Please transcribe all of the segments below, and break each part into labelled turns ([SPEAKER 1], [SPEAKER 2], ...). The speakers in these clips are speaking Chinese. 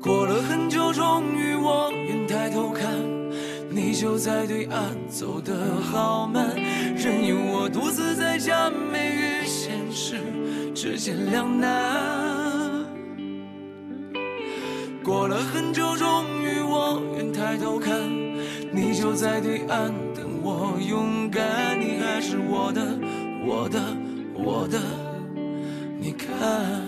[SPEAKER 1] 过了很久，终于我愿抬头看，你就在对岸，走得好慢，任由我独自在假寐与现实之间两难。过了很久，终于我愿抬头看，你就在对岸等我勇敢，你还是我的，我的，我的，你看。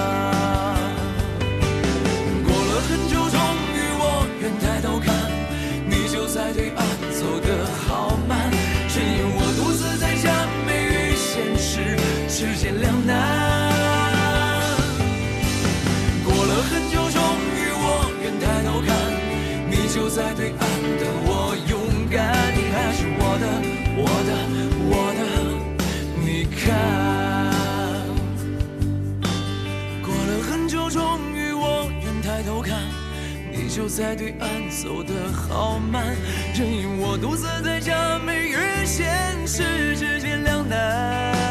[SPEAKER 1] 世间两难，过了很久，终于我愿抬头看，你就在对岸等我勇敢，你还是我的，我的，我的，你看。过了很久，终于我愿抬头看，你就在对岸走得好慢，任由我独自在假寐与现实之间两难。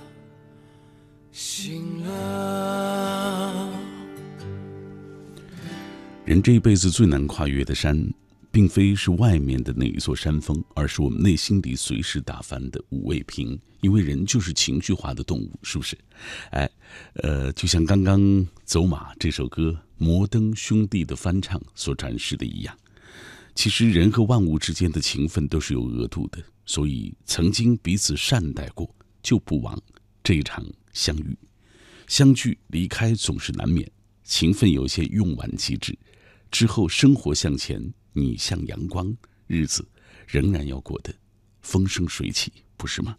[SPEAKER 2] 人这一辈子最难跨越的山。并非是外面的那一座山峰，而是我们内心里随时打翻的五味瓶。因为人就是情绪化的动物，是不是？哎，呃，就像刚刚《走马》这首歌摩登兄弟的翻唱所展示的一样，其实人和万物之间的情分都是有额度的，所以曾经彼此善待过，就不枉这一场相遇、相聚离开总是难免情分有些用完即止之后生活向前你向阳光日子仍然要过得风生水起不是吗？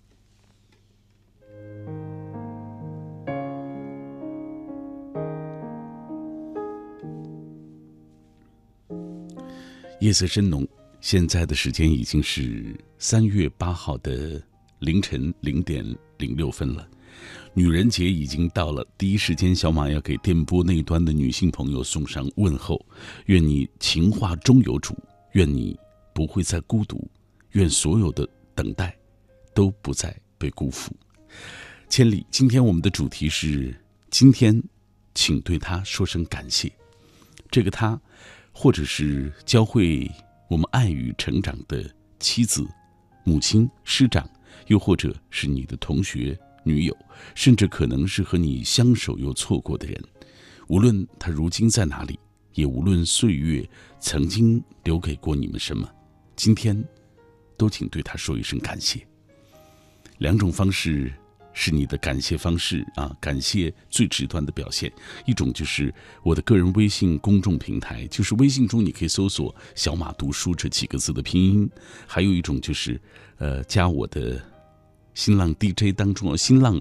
[SPEAKER 2] 夜色深浓现在的时间已经是三月八号的凌晨零点零六分了。女人节已经到了，第一时间小马要给电波那端的女性朋友送上问候，愿你情话终有主，愿你不会再孤独，愿所有的等待都不再被辜负。千里，今天我们的主题是今天，请对他说声感谢。这个他。或者是教会我们爱与成长的妻子、母亲、师长，又或者是你的同学、女友，甚至可能是和你相守又错过的人。无论他如今在哪里，也无论岁月曾经留给过你们什么，今天都请对他说一声感谢。两种方式。是你的感谢方式啊！感谢最直观的表现，一种就是我的个人微信公众平台，就是微信中你可以搜索“小马读书”这几个字的拼音；还有一种就是，呃，加我的新浪 DJ 当中啊，新浪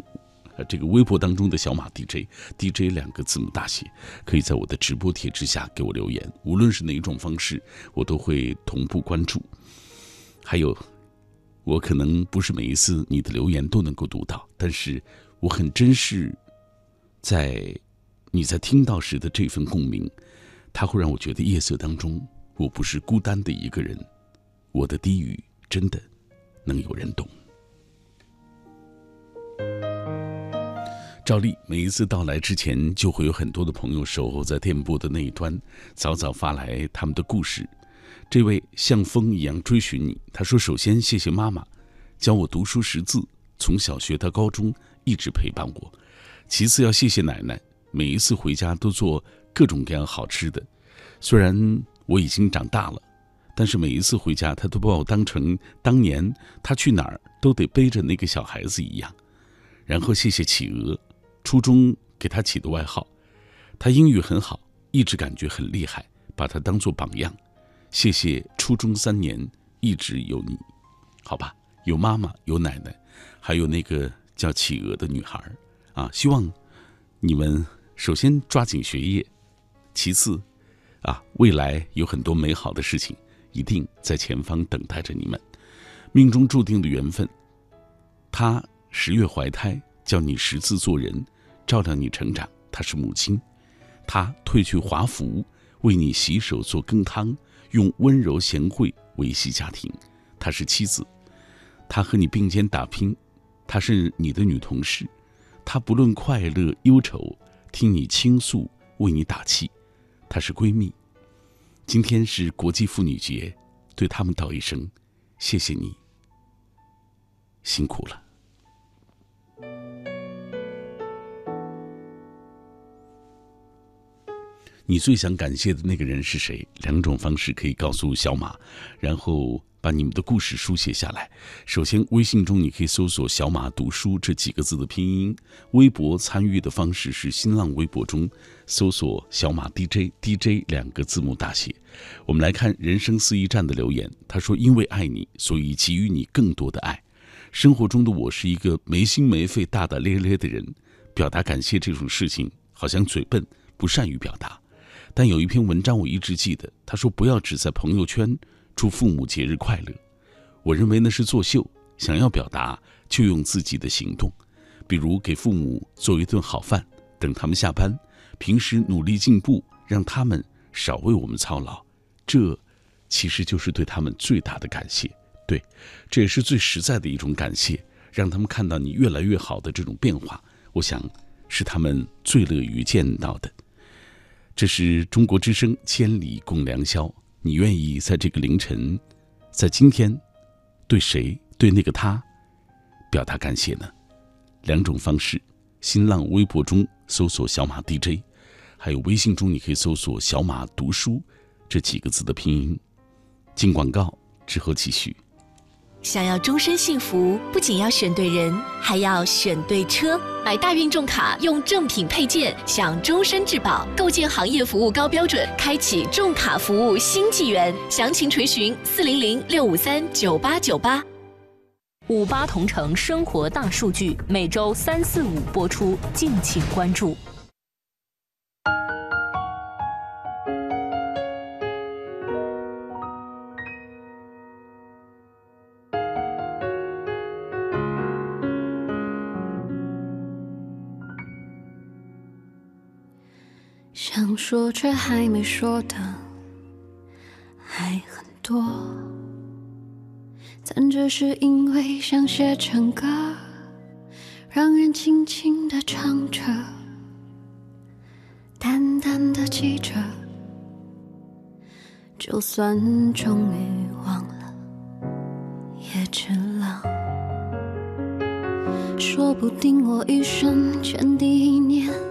[SPEAKER 2] 呃这个微博当中的小马 DJ，DJ 两个字母大写，可以在我的直播帖之下给我留言。无论是哪一种方式，我都会同步关注。还有。我可能不是每一次你的留言都能够读到，但是我很珍视，在你在听到时的这份共鸣，它会让我觉得夜色当中我不是孤单的一个人，我的低语真的能有人懂。照例每一次到来之前，就会有很多的朋友守候在电波的那一端，早早发来他们的故事。这位像风一样追寻你。他说：“首先谢谢妈妈，教我读书识字，从小学到高中一直陪伴我。其次要谢谢奶奶，每一次回家都做各种各样好吃的。虽然我已经长大了，但是每一次回家，她都把我当成当年她去哪儿都得背着那个小孩子一样。然后谢谢企鹅，初中给他起的外号。他英语很好，一直感觉很厉害，把他当做榜样。”谢谢初中三年一直有你，好吧，有妈妈，有奶奶，还有那个叫企鹅的女孩啊！希望你们首先抓紧学业，其次啊，未来有很多美好的事情一定在前方等待着你们。命中注定的缘分，他十月怀胎，教你识字做人，照料你成长。她是母亲，她褪去华服，为你洗手做羹汤。用温柔贤惠维系家庭，她是妻子，她和你并肩打拼，她是你的女同事，她不论快乐忧愁，听你倾诉，为你打气，她是闺蜜。今天是国际妇女节，对他们道一声，谢谢你，辛苦了。你最想感谢的那个人是谁？两种方式可以告诉小马，然后把你们的故事书写下来。首先，微信中你可以搜索“小马读书”这几个字的拼音；微博参与的方式是新浪微博中搜索“小马 DJ”，DJ 两个字母大写。我们来看人生四驿站的留言，他说：“因为爱你，所以给予你更多的爱。生活中的我是一个没心没肺、大大咧咧的人，表达感谢这种事情好像嘴笨，不善于表达。”但有一篇文章我一直记得，他说不要只在朋友圈祝父母节日快乐，我认为那是作秀。想要表达就用自己的行动，比如给父母做一顿好饭，等他们下班，平时努力进步，让他们少为我们操劳，这其实就是对他们最大的感谢。对，这也是最实在的一种感谢，让他们看到你越来越好的这种变化，我想是他们最乐于见到的。这是中国之声《千里共良宵》，你愿意在这个凌晨，在今天，对谁对那个他，表达感谢呢？两种方式：新浪微博中搜索“小马 DJ”，还有微信中你可以搜索“小马读书”这几个字的拼音。进广告之后继续。
[SPEAKER 3] 想要终身幸福，不仅要选对人，还要选对车。买大运重卡，用正品配件，享终身质保，构建行业服务高标准，开启重卡服务新纪元。详情垂询四零零六五三九八九八。五八同城生活大数据，每周三四五播出，敬请关注。
[SPEAKER 4] 想说却还没说的还很多，但只是因为想写成歌，让人轻轻地唱着，淡淡的记着，就算终于忘了，也值了。说不定我一生前第一年。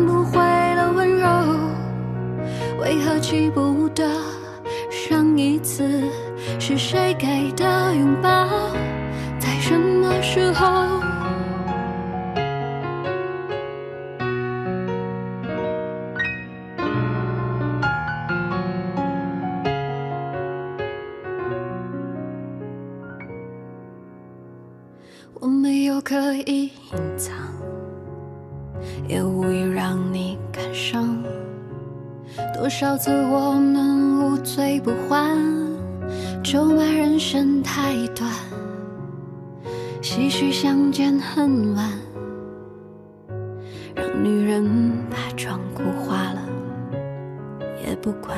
[SPEAKER 4] 为何记不得上一次是谁给的拥抱，在什么时候？我没有刻意隐藏。也无意让你感伤。多少次我们无醉不欢，咒骂人生太短，唏嘘相见恨晚，让女人把妆哭花了也不管。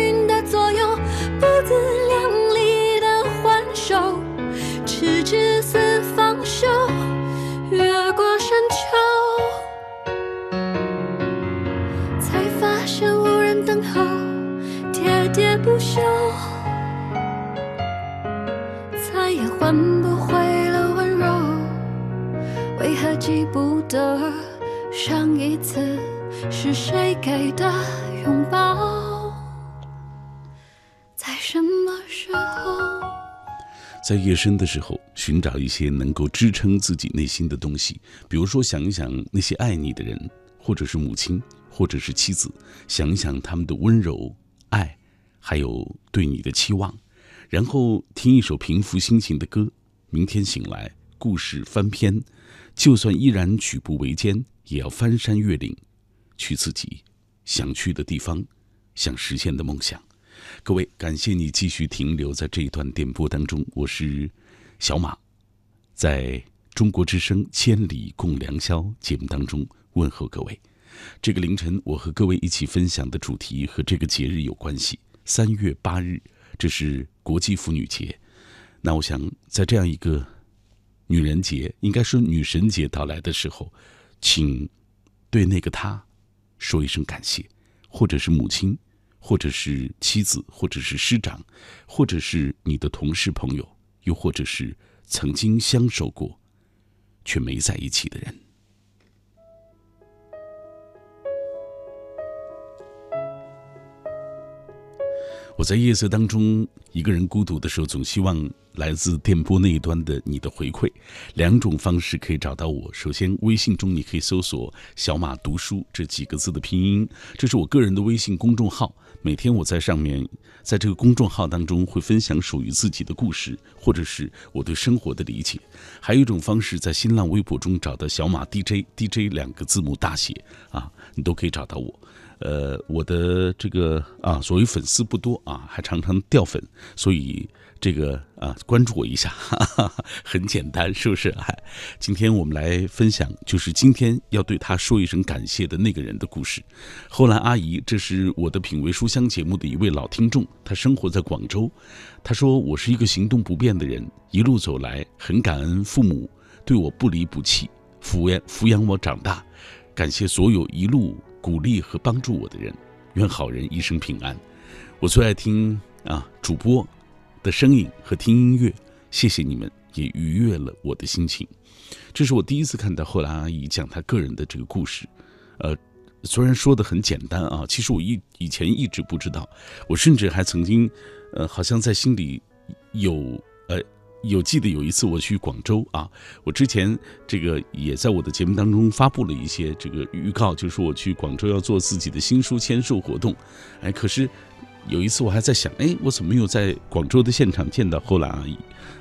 [SPEAKER 4] 自量力的还手，直至死方休。越过山丘，才发现无人等候，喋喋不休，再也换不回了温柔，为何记不得？上一次是谁给的拥抱？在？
[SPEAKER 2] 夜深的时候，寻找一些能够支撑自己内心的东西，比如说想一想那些爱你的人，或者是母亲，或者是妻子，想一想他们的温柔、爱，还有对你的期望，然后听一首平复心情的歌。明天醒来，故事翻篇，就算依然举步维艰，也要翻山越岭，去自己想去的地方，想实现的梦想。各位，感谢你继续停留在这一段电波当中，我是小马，在中国之声《千里共良宵》节目当中问候各位。这个凌晨，我和各位一起分享的主题和这个节日有关系。三月八日，这是国际妇女节。那我想，在这样一个女人节，应该说女神节到来的时候，请对那个她说一声感谢，或者是母亲。或者是妻子，或者是师长，或者是你的同事朋友，又或者是曾经相守过却没在一起的人。我在夜色当中一个人孤独的时候，总希望来自电波那一端的你的回馈。两种方式可以找到我：首先，微信中你可以搜索“小马读书”这几个字的拼音，这是我个人的微信公众号。每天我在上面，在这个公众号当中会分享属于自己的故事，或者是我对生活的理解。还有一种方式，在新浪微博中找到“小马 DJ”，DJ 两个字母大写啊，你都可以找到我。呃，我的这个啊，所谓粉丝不多啊，还常常掉粉，所以这个啊，关注我一下，哈 哈很简单，是不是？嗨，今天我们来分享，就是今天要对他说一声感谢的那个人的故事。后来阿姨，这是我的品味书香节目的一位老听众，他生活在广州，他说我是一个行动不便的人，一路走来很感恩父母对我不离不弃，抚养抚养我长大，感谢所有一路。鼓励和帮助我的人，愿好人一生平安。我最爱听啊主播的声音和听音乐，谢谢你们，也愉悦了我的心情。这是我第一次看到后来阿姨讲她个人的这个故事，呃，虽然说的很简单啊，其实我一以前一直不知道，我甚至还曾经，呃，好像在心里有呃。有记得有一次我去广州啊，我之前这个也在我的节目当中发布了一些这个预告，就是我去广州要做自己的新书签售活动，哎，可是有一次我还在想，哎，我怎么没有在广州的现场见到后来阿姨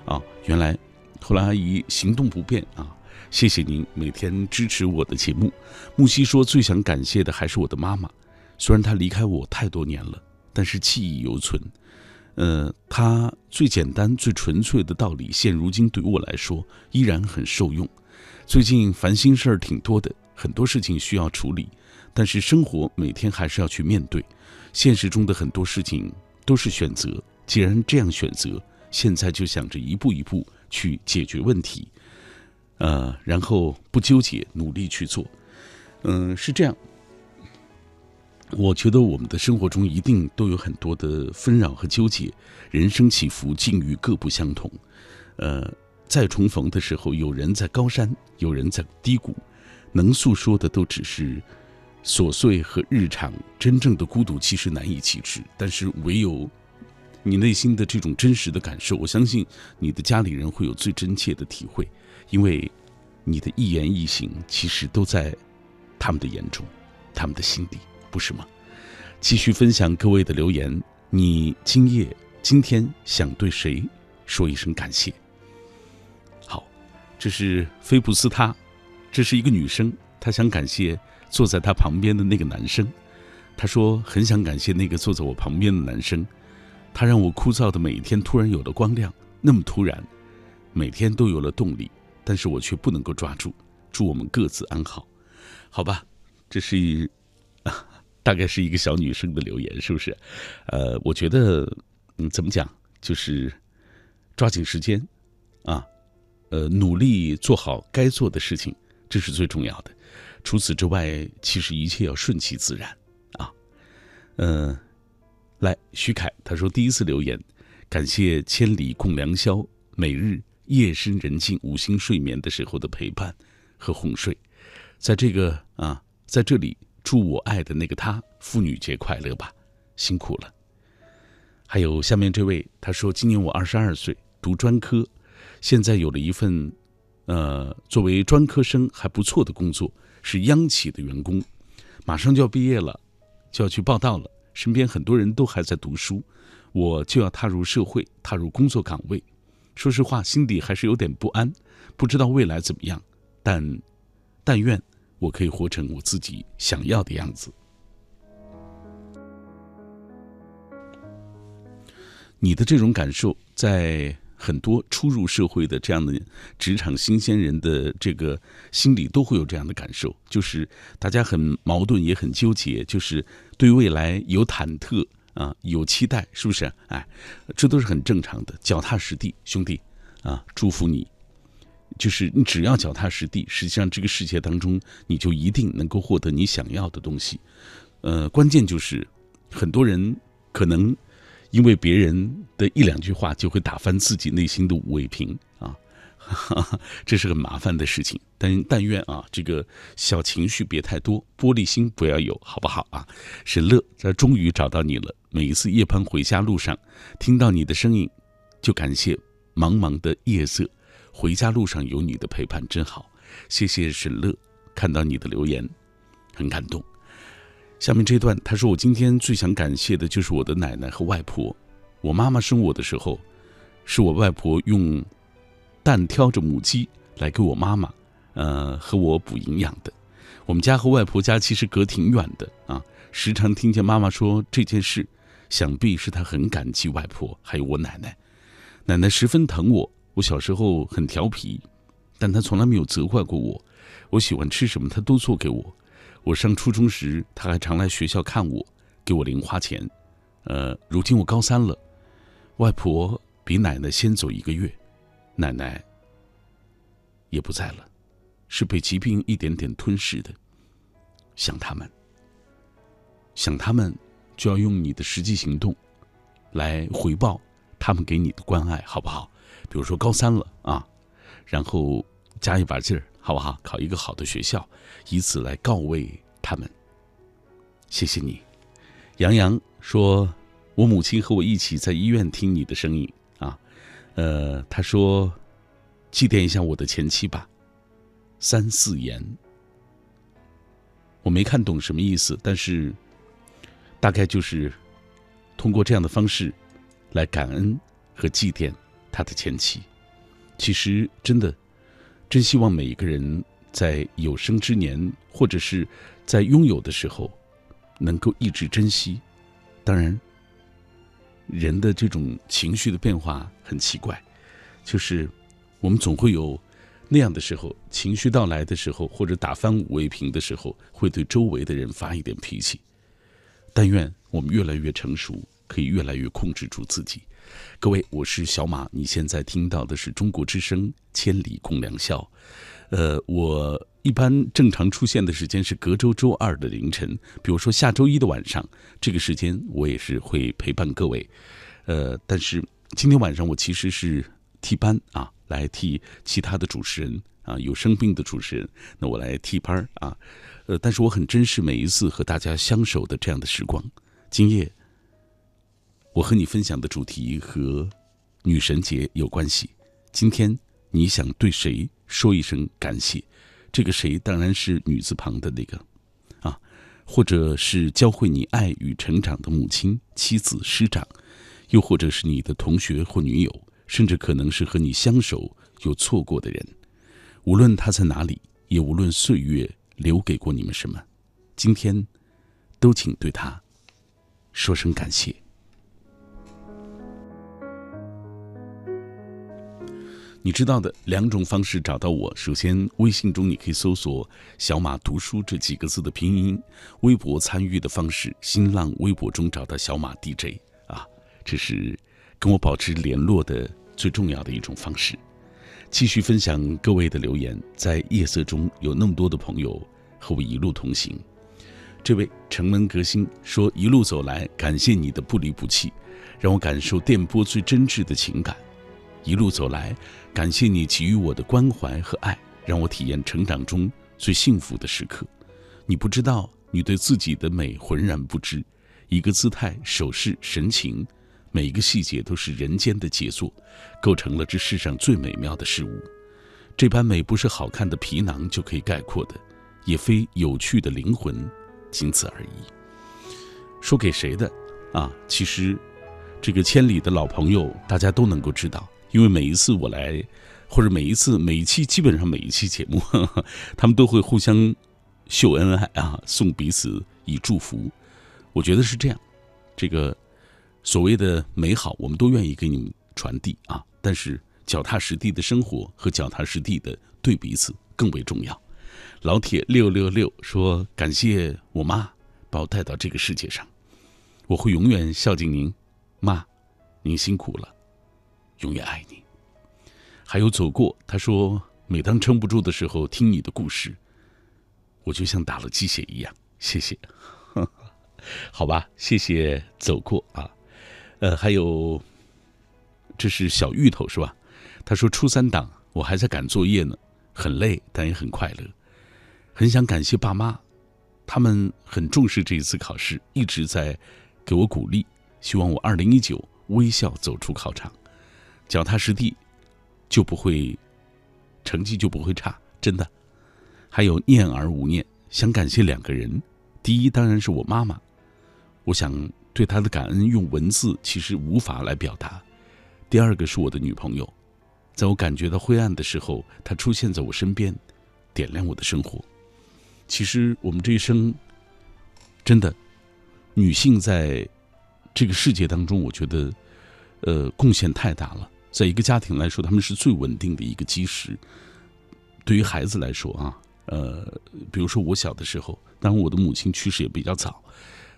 [SPEAKER 2] 啊？原来后来阿姨行动不便啊，谢谢您每天支持我的节目。木西说最想感谢的还是我的妈妈，虽然她离开我太多年了，但是记忆犹存。呃，他最简单、最纯粹的道理，现如今对我来说依然很受用。最近烦心事儿挺多的，很多事情需要处理，但是生活每天还是要去面对。现实中的很多事情都是选择，既然这样选择，现在就想着一步一步去解决问题，呃，然后不纠结，努力去做。嗯，是这样。我觉得我们的生活中一定都有很多的纷扰和纠结，人生起伏境遇各不相同。呃，再重逢的时候，有人在高山，有人在低谷，能诉说的都只是琐碎和日常，真正的孤独其实难以启齿。但是唯有你内心的这种真实的感受，我相信你的家里人会有最真切的体会，因为你的一言一行其实都在他们的眼中，他们的心底。不是吗？继续分享各位的留言。你今夜今天想对谁说一声感谢？好，这是菲普斯他，这是一个女生，她想感谢坐在她旁边的那个男生。她说很想感谢那个坐在我旁边的男生，他让我枯燥的每一天突然有了光亮，那么突然，每天都有了动力，但是我却不能够抓住。祝我们各自安好，好吧？这是。大概是一个小女生的留言，是不是？呃，我觉得，嗯，怎么讲，就是抓紧时间，啊，呃，努力做好该做的事情，这是最重要的。除此之外，其实一切要顺其自然，啊，嗯，来，徐凯他说第一次留言，感谢千里共良宵，每日夜深人静、无心睡眠的时候的陪伴和哄睡，在这个啊，在这里。祝我爱的那个他妇女节快乐吧，辛苦了。还有下面这位，他说今年我二十二岁，读专科，现在有了一份，呃，作为专科生还不错的工作，是央企的员工，马上就要毕业了，就要去报道了。身边很多人都还在读书，我就要踏入社会，踏入工作岗位。说实话，心底还是有点不安，不知道未来怎么样。但，但愿我可以活成我自己想要的样子。你的这种感受，在很多初入社会的这样的职场新鲜人的这个心里都会有这样的感受，就是大家很矛盾，也很纠结，就是对未来有忐忑啊，有期待，是不是？哎，这都是很正常的。脚踏实地，兄弟啊，祝福你。就是你只要脚踏实地，实际上这个世界当中，你就一定能够获得你想要的东西。呃，关键就是很多人可能。因为别人的一两句话就会打翻自己内心的五味瓶啊，这是很麻烦的事情。但但愿啊，这个小情绪别太多，玻璃心不要有，好不好啊？沈乐，这终于找到你了。每一次夜班回家路上，听到你的声音，就感谢茫茫的夜色。回家路上有你的陪伴真好，谢谢沈乐。看到你的留言，很感动。下面这段，他说：“我今天最想感谢的就是我的奶奶和外婆。我妈妈生我的时候，是我外婆用蛋挑着母鸡来给我妈妈，呃，和我补营养的。我们家和外婆家其实隔挺远的啊，时常听见妈妈说这件事，想必是她很感激外婆，还有我奶奶。奶奶十分疼我，我小时候很调皮，但他从来没有责怪过我。我喜欢吃什么，他都做给我。”我上初中时，他还常来学校看我，给我零花钱。呃，如今我高三了，外婆比奶奶先走一个月，奶奶也不在了，是被疾病一点点吞噬的。想他们，想他们，就要用你的实际行动来回报他们给你的关爱，好不好？比如说高三了啊，然后加一把劲儿。好不好？考一个好的学校，以此来告慰他们。谢谢你，杨洋说：“我母亲和我一起在医院听你的声音啊。”呃，他说：“祭奠一下我的前妻吧。”三四言，我没看懂什么意思，但是大概就是通过这样的方式来感恩和祭奠他的前妻。其实真的。真希望每一个人在有生之年，或者是在拥有的时候，能够一直珍惜。当然，人的这种情绪的变化很奇怪，就是我们总会有那样的时候，情绪到来的时候，或者打翻五味瓶的时候，会对周围的人发一点脾气。但愿我们越来越成熟，可以越来越控制住自己。各位，我是小马。你现在听到的是中国之声《千里共良宵》。呃，我一般正常出现的时间是隔周周二的凌晨，比如说下周一的晚上，这个时间我也是会陪伴各位。呃，但是今天晚上我其实是替班啊，来替其他的主持人啊，有生病的主持人，那我来替班啊。呃，但是我很珍视每一次和大家相守的这样的时光。今夜。我和你分享的主题和女神节有关系。今天你想对谁说一声感谢？这个谁当然是女字旁的那个啊，或者是教会你爱与成长的母亲、妻子、师长，又或者是你的同学或女友，甚至可能是和你相守又错过的人。无论他在哪里，也无论岁月留给过你们什么，今天都请对他说声感谢。你知道的两种方式找到我，首先微信中你可以搜索“小马读书”这几个字的拼音，微博参与的方式，新浪微博中找到小马 DJ 啊，这是跟我保持联络的最重要的一种方式。继续分享各位的留言，在夜色中有那么多的朋友和我一路同行。这位城门革新说：“一路走来，感谢你的不离不弃，让我感受电波最真挚的情感。”一路走来，感谢你给予我的关怀和爱，让我体验成长中最幸福的时刻。你不知道，你对自己的美浑然不知，一个姿态、手势、神情，每一个细节都是人间的杰作，构成了这世上最美妙的事物。这般美不是好看的皮囊就可以概括的，也非有趣的灵魂，仅此而已。说给谁的？啊，其实，这个千里的老朋友大家都能够知道，因为每一次我来，或者每一次每一期，基本上每一期节目，呵 呵他们都会互相秀恩爱啊，送彼此以祝福。我觉得是这样，这个所谓的美好，我们都愿意给你们传递啊，但是。脚踏实地的生活和脚踏实地的对彼此更为重要。老铁六六六说：“感谢我妈把我带到这个世界上，我会永远孝敬您，妈，您辛苦了，永远爱你。”还有走过，他说：“每当撑不住的时候，听你的故事，我就像打了鸡血一样。”谢谢，好吧，谢谢走过啊。呃，还有，这是小芋头是吧？他说：“初三档，我还在赶作业呢，很累，但也很快乐。很想感谢爸妈，他们很重视这一次考试，一直在给我鼓励。希望我二零一九微笑走出考场，脚踏实地，就不会成绩就不会差，真的。还有念而无念，想感谢两个人。第一当然是我妈妈，我想对她的感恩用文字其实无法来表达。第二个是我的女朋友。”在我感觉到灰暗的时候，她出现在我身边，点亮我的生活。其实我们这一生，真的，女性在这个世界当中，我觉得，呃，贡献太大了。在一个家庭来说，他们是最稳定的一个基石。对于孩子来说啊，呃，比如说我小的时候，当然我的母亲去世也比较早，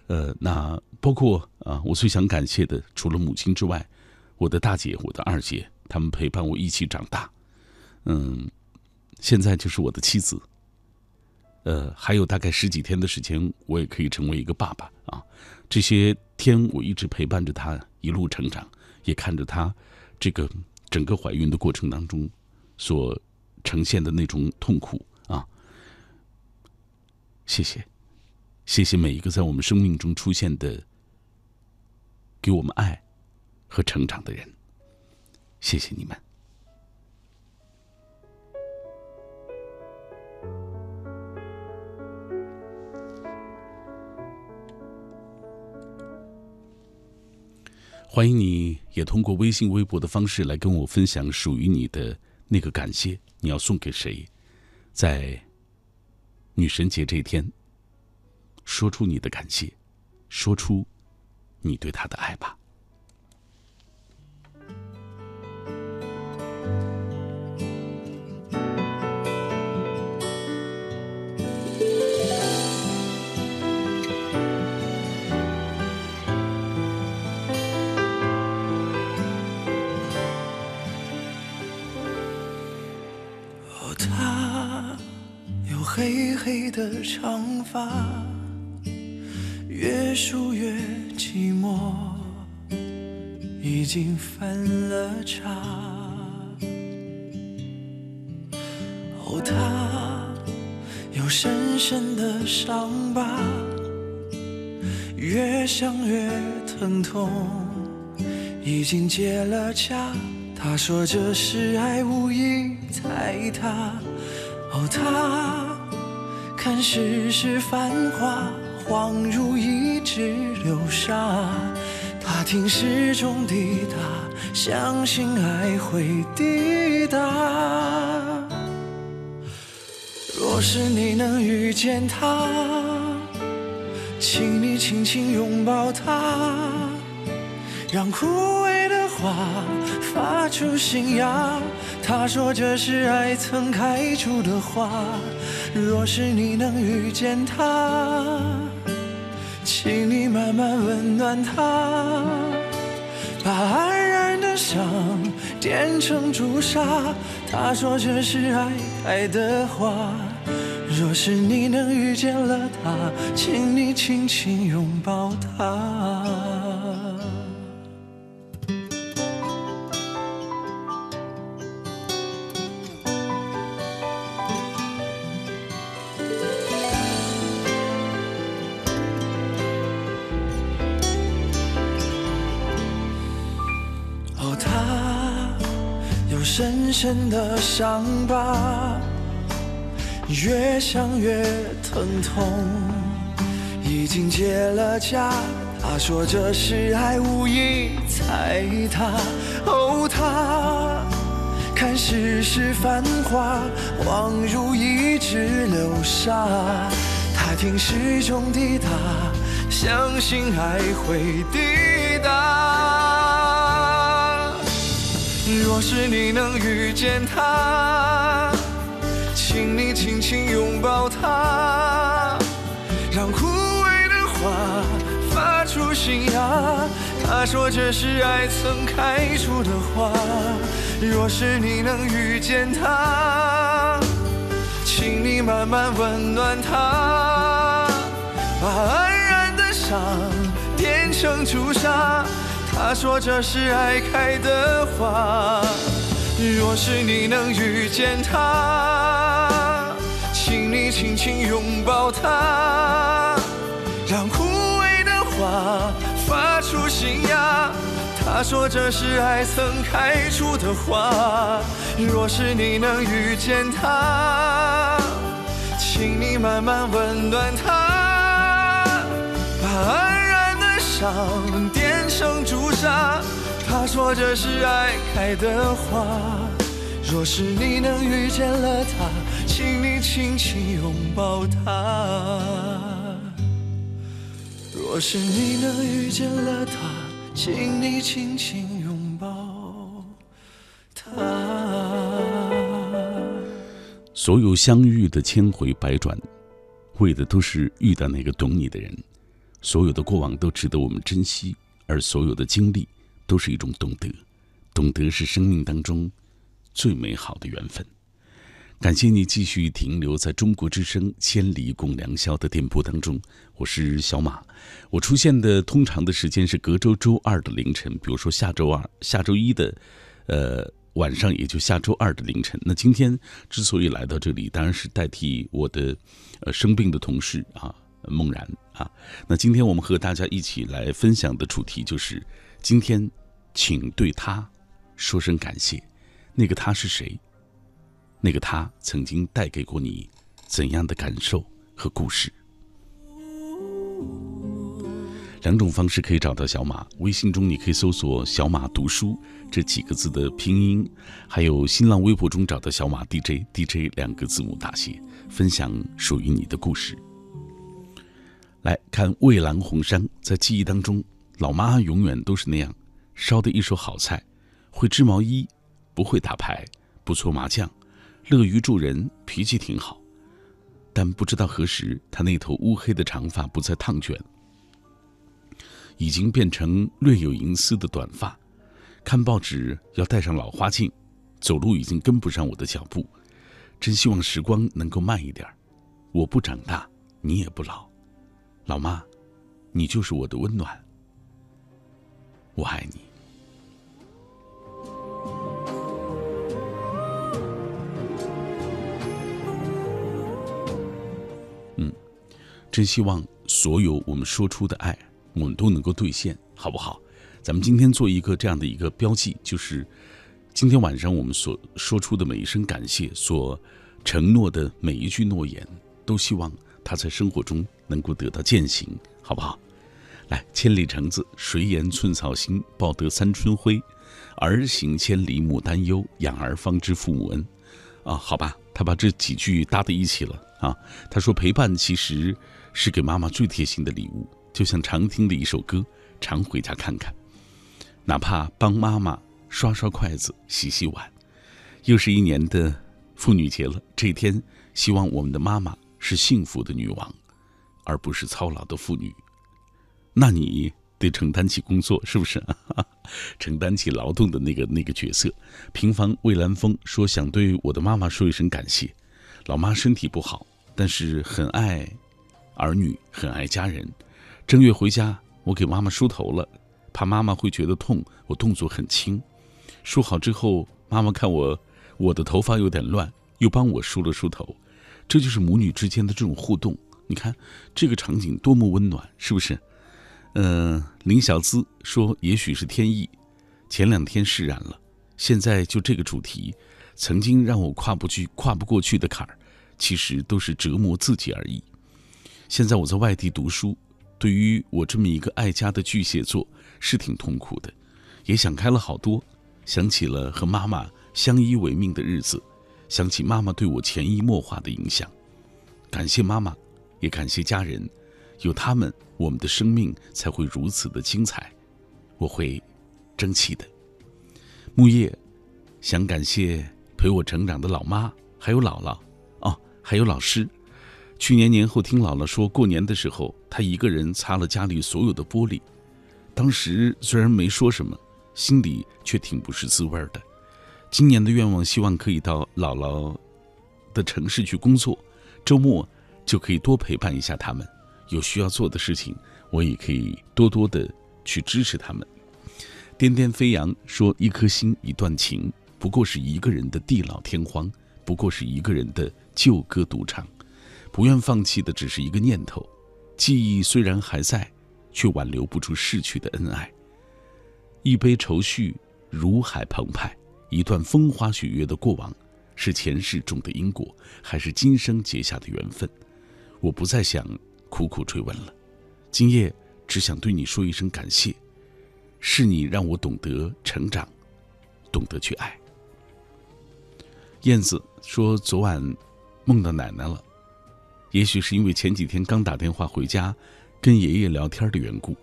[SPEAKER 2] 呃，那包括啊，我最想感谢的，除了母亲之外，我的大姐，我的二姐。他们陪伴我一起长大，嗯，现在就是我的妻子。呃，还有大概十几天的时间，我也可以成为一个爸爸啊。这些天我一直陪伴着他一路成长，也看着他这个整个怀孕的过程当中所呈现的那种痛苦啊。谢谢，谢谢每一个在我们生命中出现的、给我们爱和成长的人。谢谢你们，欢迎你也通过微信、微博的方式来跟我分享属于你的那个感谢。你要送给谁？在女神节这一天，说出你的感谢，说出你对她的爱吧。
[SPEAKER 5] 黑黑的长发，越梳越寂寞，已经分了叉。哦，他有深深的伤疤，越想越疼痛，已经结了痂。他说这是爱，无意踩踏。哦，他。看世事繁华，恍如一指流沙。他听时钟滴答，相信爱会抵达。若是你能遇见他，请你轻轻拥抱他，让枯萎的花发出新芽。他说这是爱曾开出的花。若是你能遇见他，请你慢慢温暖他，把黯然的伤点成朱砂。他说这是爱开的花。若是你能遇见了他，请你轻轻拥抱他。深的伤疤，越想越疼痛。已经结了痂，他说这是爱，无意踩踏。哦，他看世事繁华，恍如一直流沙。他听时钟滴答，相信爱会抵达。若是你能遇见他，请你轻轻拥抱他，让枯萎的花发出新芽。他说这是爱曾开出的花。若是你能遇见他，请你慢慢温暖他，把安然的伤变成朱砂。他说这是爱开的花。若是你能遇见他，请你轻轻拥抱他，让枯萎的花发出新芽。他说这是爱曾开出的花。若是你能遇见他，请你慢慢温暖他，把爱然的伤变成朱砂。他说这是爱开的花。若是你能遇见了他，请你轻轻拥抱他。若是你能遇见了他，请你轻轻拥抱他。
[SPEAKER 2] 所有相遇的千回百转，为的都是遇到那个懂你的人。所有的过往都值得我们珍惜，而所有的经历都是一种懂得。懂得是生命当中最美好的缘分。感谢你继续停留在中国之声《千里共良宵》的电波当中，我是小马。我出现的通常的时间是隔周周二的凌晨，比如说下周二、下周一的，呃晚上，也就下周二的凌晨。那今天之所以来到这里，当然是代替我的呃生病的同事啊，梦然啊。那今天我们和大家一起来分享的主题就是：今天，请对他说声感谢。那个他是谁？那个他曾经带给过你怎样的感受和故事？两种方式可以找到小马，微信中你可以搜索“小马读书”这几个字的拼音，还有新浪微博中找到小马 DJ，DJ 两个字母大写，分享属于你的故事。来看蔚蓝红山，在记忆当中，老妈永远都是那样，烧的一手好菜，会织毛衣，不会打牌，不搓麻将。乐于助人，脾气挺好，但不知道何时，他那头乌黑的长发不再烫卷，已经变成略有银丝的短发。看报纸要戴上老花镜，走路已经跟不上我的脚步。真希望时光能够慢一点我不长大，你也不老，老妈，你就是我的温暖，我爱你。嗯真希望所有我们说出的爱，我们都能够兑现，好不好？咱们今天做一个这样的一个标记，就是今天晚上我们所说出的每一声感谢，所承诺的每一句诺言，都希望他在生活中能够得到践行，好不好？来，千里橙子，谁言寸草心，报得三春晖。儿行千里母担忧，养儿方知父母恩。啊，好吧，他把这几句搭在一起了啊。他说陪伴其实。是给妈妈最贴心的礼物，就像常听的一首歌，常回家看看，哪怕帮妈妈刷刷筷子、洗洗碗。又是一年的妇女节了，这天，希望我们的妈妈是幸福的女王，而不是操劳的妇女。那你得承担起工作，是不是？承担起劳动的那个那个角色。平房魏兰峰说：“想对我的妈妈说一声感谢，老妈身体不好，但是很爱。”儿女很爱家人，正月回家，我给妈妈梳头了，怕妈妈会觉得痛，我动作很轻。梳好之后，妈妈看我我的头发有点乱，又帮我梳了梳头。这就是母女之间的这种互动。你看这个场景多么温暖，是不是？嗯，林小姿说，也许是天意，前两天释然了，现在就这个主题，曾经让我跨不去、跨不过去的坎儿，其实都是折磨自己而已。现在我在外地读书，对于我这么一个爱家的巨蟹座，是挺痛苦的，也想开了好多，想起了和妈妈相依为命的日子，想起妈妈对我潜移默化的影响。感谢妈妈，也感谢家人，有他们，我们的生命才会如此的精彩。我会争气的。木叶，想感谢陪我成长的老妈，还有姥姥，哦，还有老师。去年年后听姥姥说过年的时候，她一个人擦了家里所有的玻璃。当时虽然没说什么，心里却挺不是滋味的。今年的愿望，希望可以到姥姥的城市去工作，周末就可以多陪伴一下他们。有需要做的事情，我也可以多多的去支持他们。颠颠飞扬说：“一颗心，一段情，不过是一个人的地老天荒，不过是一个人的旧歌独唱。不愿放弃的只是一个念头。记忆虽然还在，却挽留不住逝去的恩爱。一杯愁绪，如海澎湃。一段风花雪月的过往，是前世种的因果，还是今生结下的缘分？我不再想苦苦追问了。今夜，只想对你说一声感谢。”是你让我懂得成长，懂得去爱。燕子说：“昨晚梦到奶奶了，也许是因为前几天刚打电话回家，跟爷爷聊天的缘故。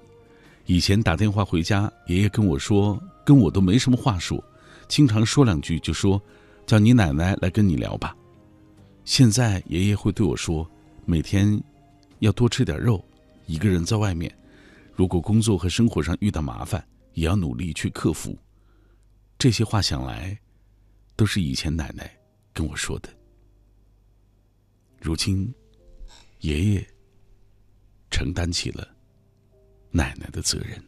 [SPEAKER 2] 以前打电话回家，爷爷跟我说，跟我都没什么话说，经常说两句就说叫你奶奶来跟你聊吧。现在爷爷会对我说，每天要多吃点肉，一个人在外面。”如果工作和生活上遇到麻烦，也要努力去克服。这些话想来，都是以前奶奶跟我说的。如今，爷爷承担起了奶奶的责任。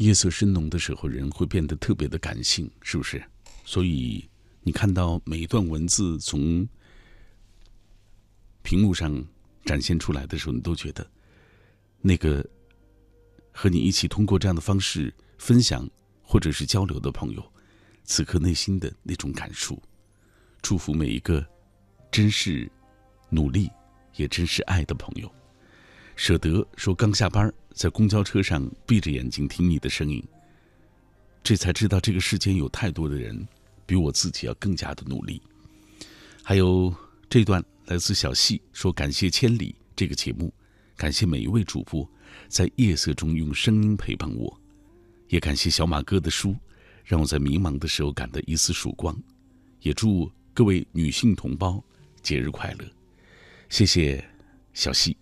[SPEAKER 2] 夜色深浓的时候，人会变得特别的感性，是不是？所以你看到每一段文字从屏幕上展现出来的时候，你都觉得那个和你一起通过这样的方式分享或者是交流的朋友，此刻内心的那种感触。祝福每一个真是努力也真是爱的朋友。舍得说刚下班。在公交车上闭着眼睛听你的声音，这才知道这个世间有太多的人比我自己要更加的努力。还有这段来自小溪说：“感谢千里这个节目，感谢每一位主播在夜色中用声音陪伴我，也感谢小马哥的书，让我在迷茫的时候感到一丝曙光。也祝各位女性同胞节日快乐，谢谢小溪，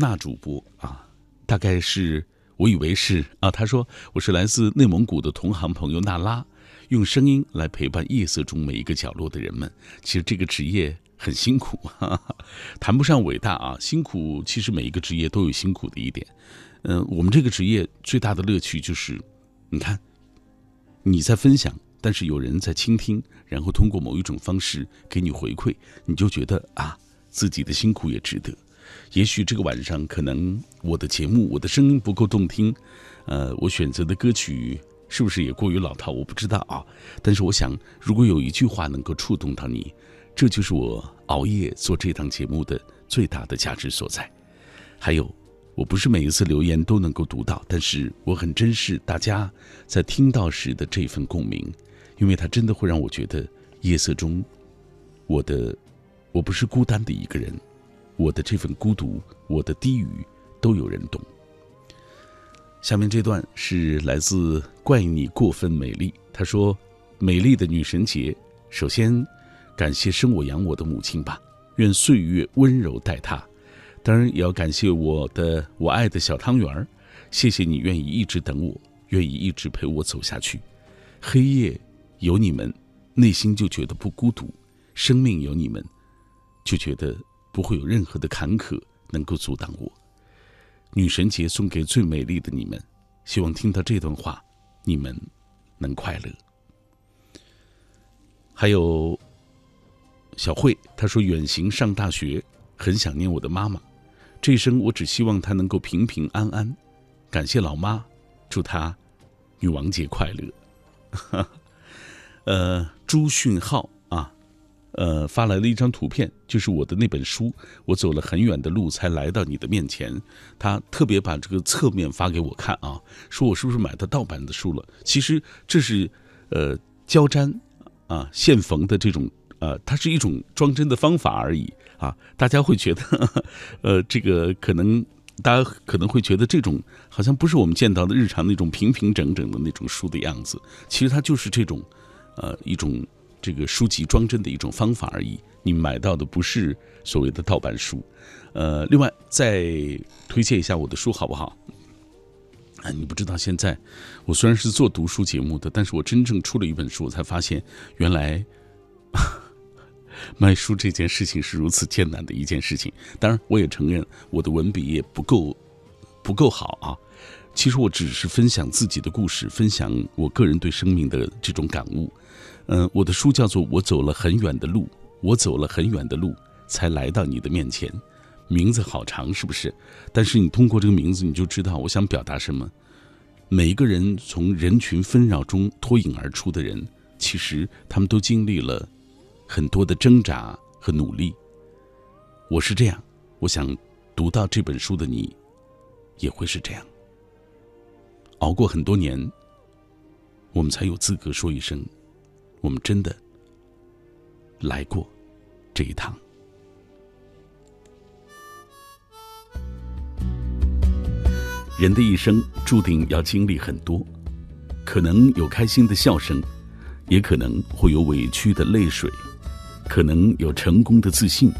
[SPEAKER 2] 那主播啊。”大概是我以为是啊，他说我是来自内蒙古的同行朋友娜拉，用声音来陪伴夜色中每一个角落的人们。其实这个职业很辛苦，哈 哈，谈不上伟大啊，辛苦。其实每一个职业都有辛苦的一点。嗯，我们这个职业最大的乐趣就是，你看你在分享，但是有人在倾听，然后通过某一种方式给你回馈，你就觉得啊，自己的辛苦也值得。也许这个晚上，可能我的节目、我的声音不够动听，呃，我选择的歌曲是不是也过于老套？我不知道啊。但是我想，如果有一句话能够触动到你，这就是我熬夜做这档节目的最大的价值所在。还有，我不是每一次留言都能够读到，但是我很珍视大家在听到时的这份共鸣，因为它真的会让我觉得夜色中，我的我不是孤单的一个人。我的这份孤独，我的低语，都有人懂。下面这段是来自“怪你过分美丽”。他说：“美丽的女神节，首先感谢生我养我的母亲吧，愿岁月温柔待她。当然也要感谢我的我爱的小汤圆儿，谢谢你愿意一直等我，愿意一直陪我走下去。黑夜有你们，内心就觉得不孤独；生命有你们，就觉得。”不会有任何的坎坷能够阻挡我。女神节送给最美丽的你们，希望听到这段话，你们能快乐。还有小慧，她说远行上大学，很想念我的妈妈，这一生我只希望她能够平平安安。感谢老妈，祝她女王节快乐。呃，朱迅浩，呃，发来了一张图片，就是我的那本书。我走了很远的路才来到你的面前。他特别把这个侧面发给我看啊，说我是不是买的盗版的书了？其实这是呃胶粘啊现缝的这种。呃，它是一种装帧的方法而已啊！大家会觉得，呃，这个可能大家可能会觉得这种好像不是我们见到的日常那种平平整整的那种书的样子。其实它就是这种，呃，一种这个书籍装帧的一种方法而已。你买到的不是所谓的盗版书。呃，另外再推荐一下我的书好不好？啊，你不知道现在我虽然是做读书节目的，但是我真正出了一本书，我才发现原来。卖书这件事情是如此艰难的一件事情，当然我也承认我的文笔也不够，不够好啊。其实我只是分享自己的故事，分享我个人对生命的这种感悟。嗯，我的书叫做《我走了很远的路》，我走了很远的路才来到你的面前。名字好长，是不是？但是你通过这个名字，你就知道我想表达什么。每一个人从人群纷扰中脱颖而出的人，其实他们都经历了。很多的挣扎和努力，我是这样，我想读到这本书的你，也会是这样。熬过很多年，我们才有资格说一声，我们真的来过这一趟。人的一生注定要经历很多，可能有开心的笑声，也可能会有委屈的泪水。可能有成功的自信，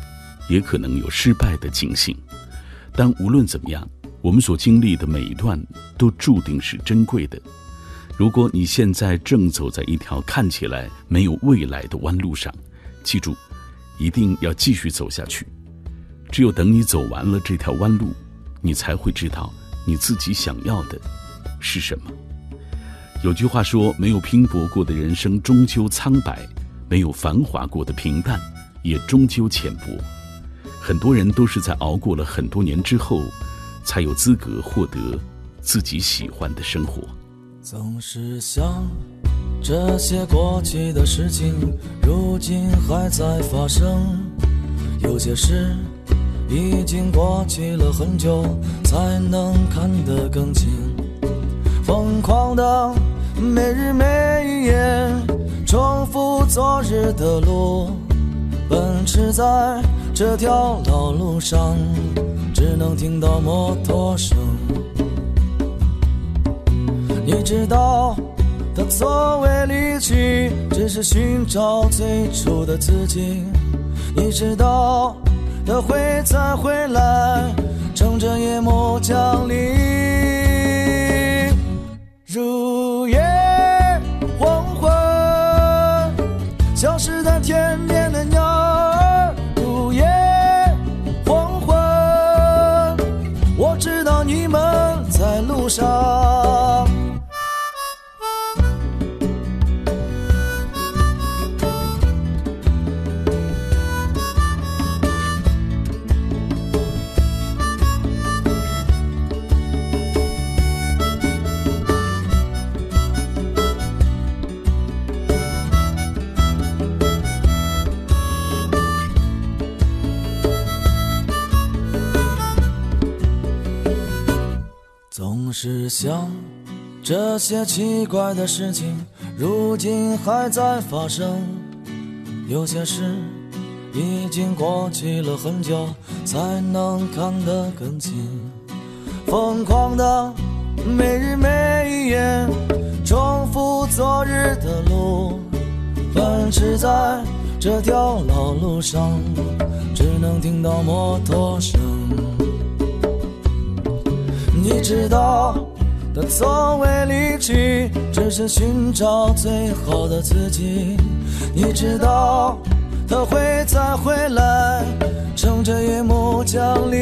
[SPEAKER 2] 也可能有失败的警醒，但无论怎么样，我们所经历的每一段都注定是珍贵的。如果你现在正走在一条看起来没有未来的弯路上，记住，一定要继续走下去。只有等你走完了这条弯路，你才会知道你自己想要的是什么。有句话说：“没有拼搏过的人生，终究苍白。”没有繁华过的平淡，也终究浅薄。很多人都是在熬过了很多年之后，才有资格获得自己喜欢的生活。
[SPEAKER 6] 总是想这些过去的事情，如今还在发生。有些事已经过去了很久，才能看得更清。疯狂的每日每夜。重复昨日的路，奔驰在这条老路上，只能听到摩托声。你知道，他从未离去，只是寻找最初的自己。你知道，他会再回来，乘着夜幕降临，如烟。消失在天边是想这些奇怪的事情，如今还在发生。有些事已经过去了很久，才能看得更清。疯狂的每日每夜，重复昨日的路，奔驰在这条老路上，只能听到摩托声。你知道他从未离去，只是寻找最好的自己。你知道他会再回来，乘着夜幕降临，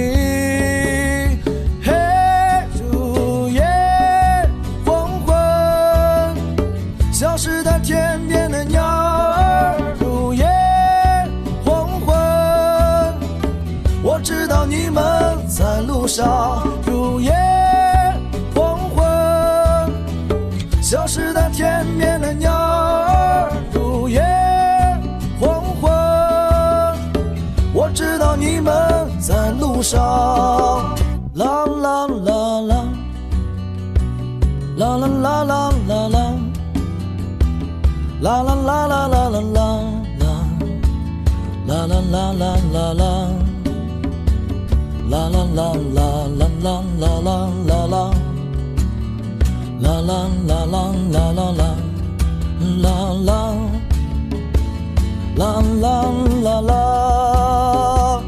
[SPEAKER 6] 嘿夜如夜，黄昏消失在天边的鸟儿如夜黄
[SPEAKER 5] 昏。我知道你们在路上。消失的天边的鸟儿，如夜黄昏，我知道你们在路上，啦啦啦啦，啦啦啦啦啦啦。啦啦啦啦啦啦啦啦啦啦啦啦啦啦。啦啦啦啦啦啦啦啦啦啦，啦啦啦啦啦啦啦，啦啦，啦啦。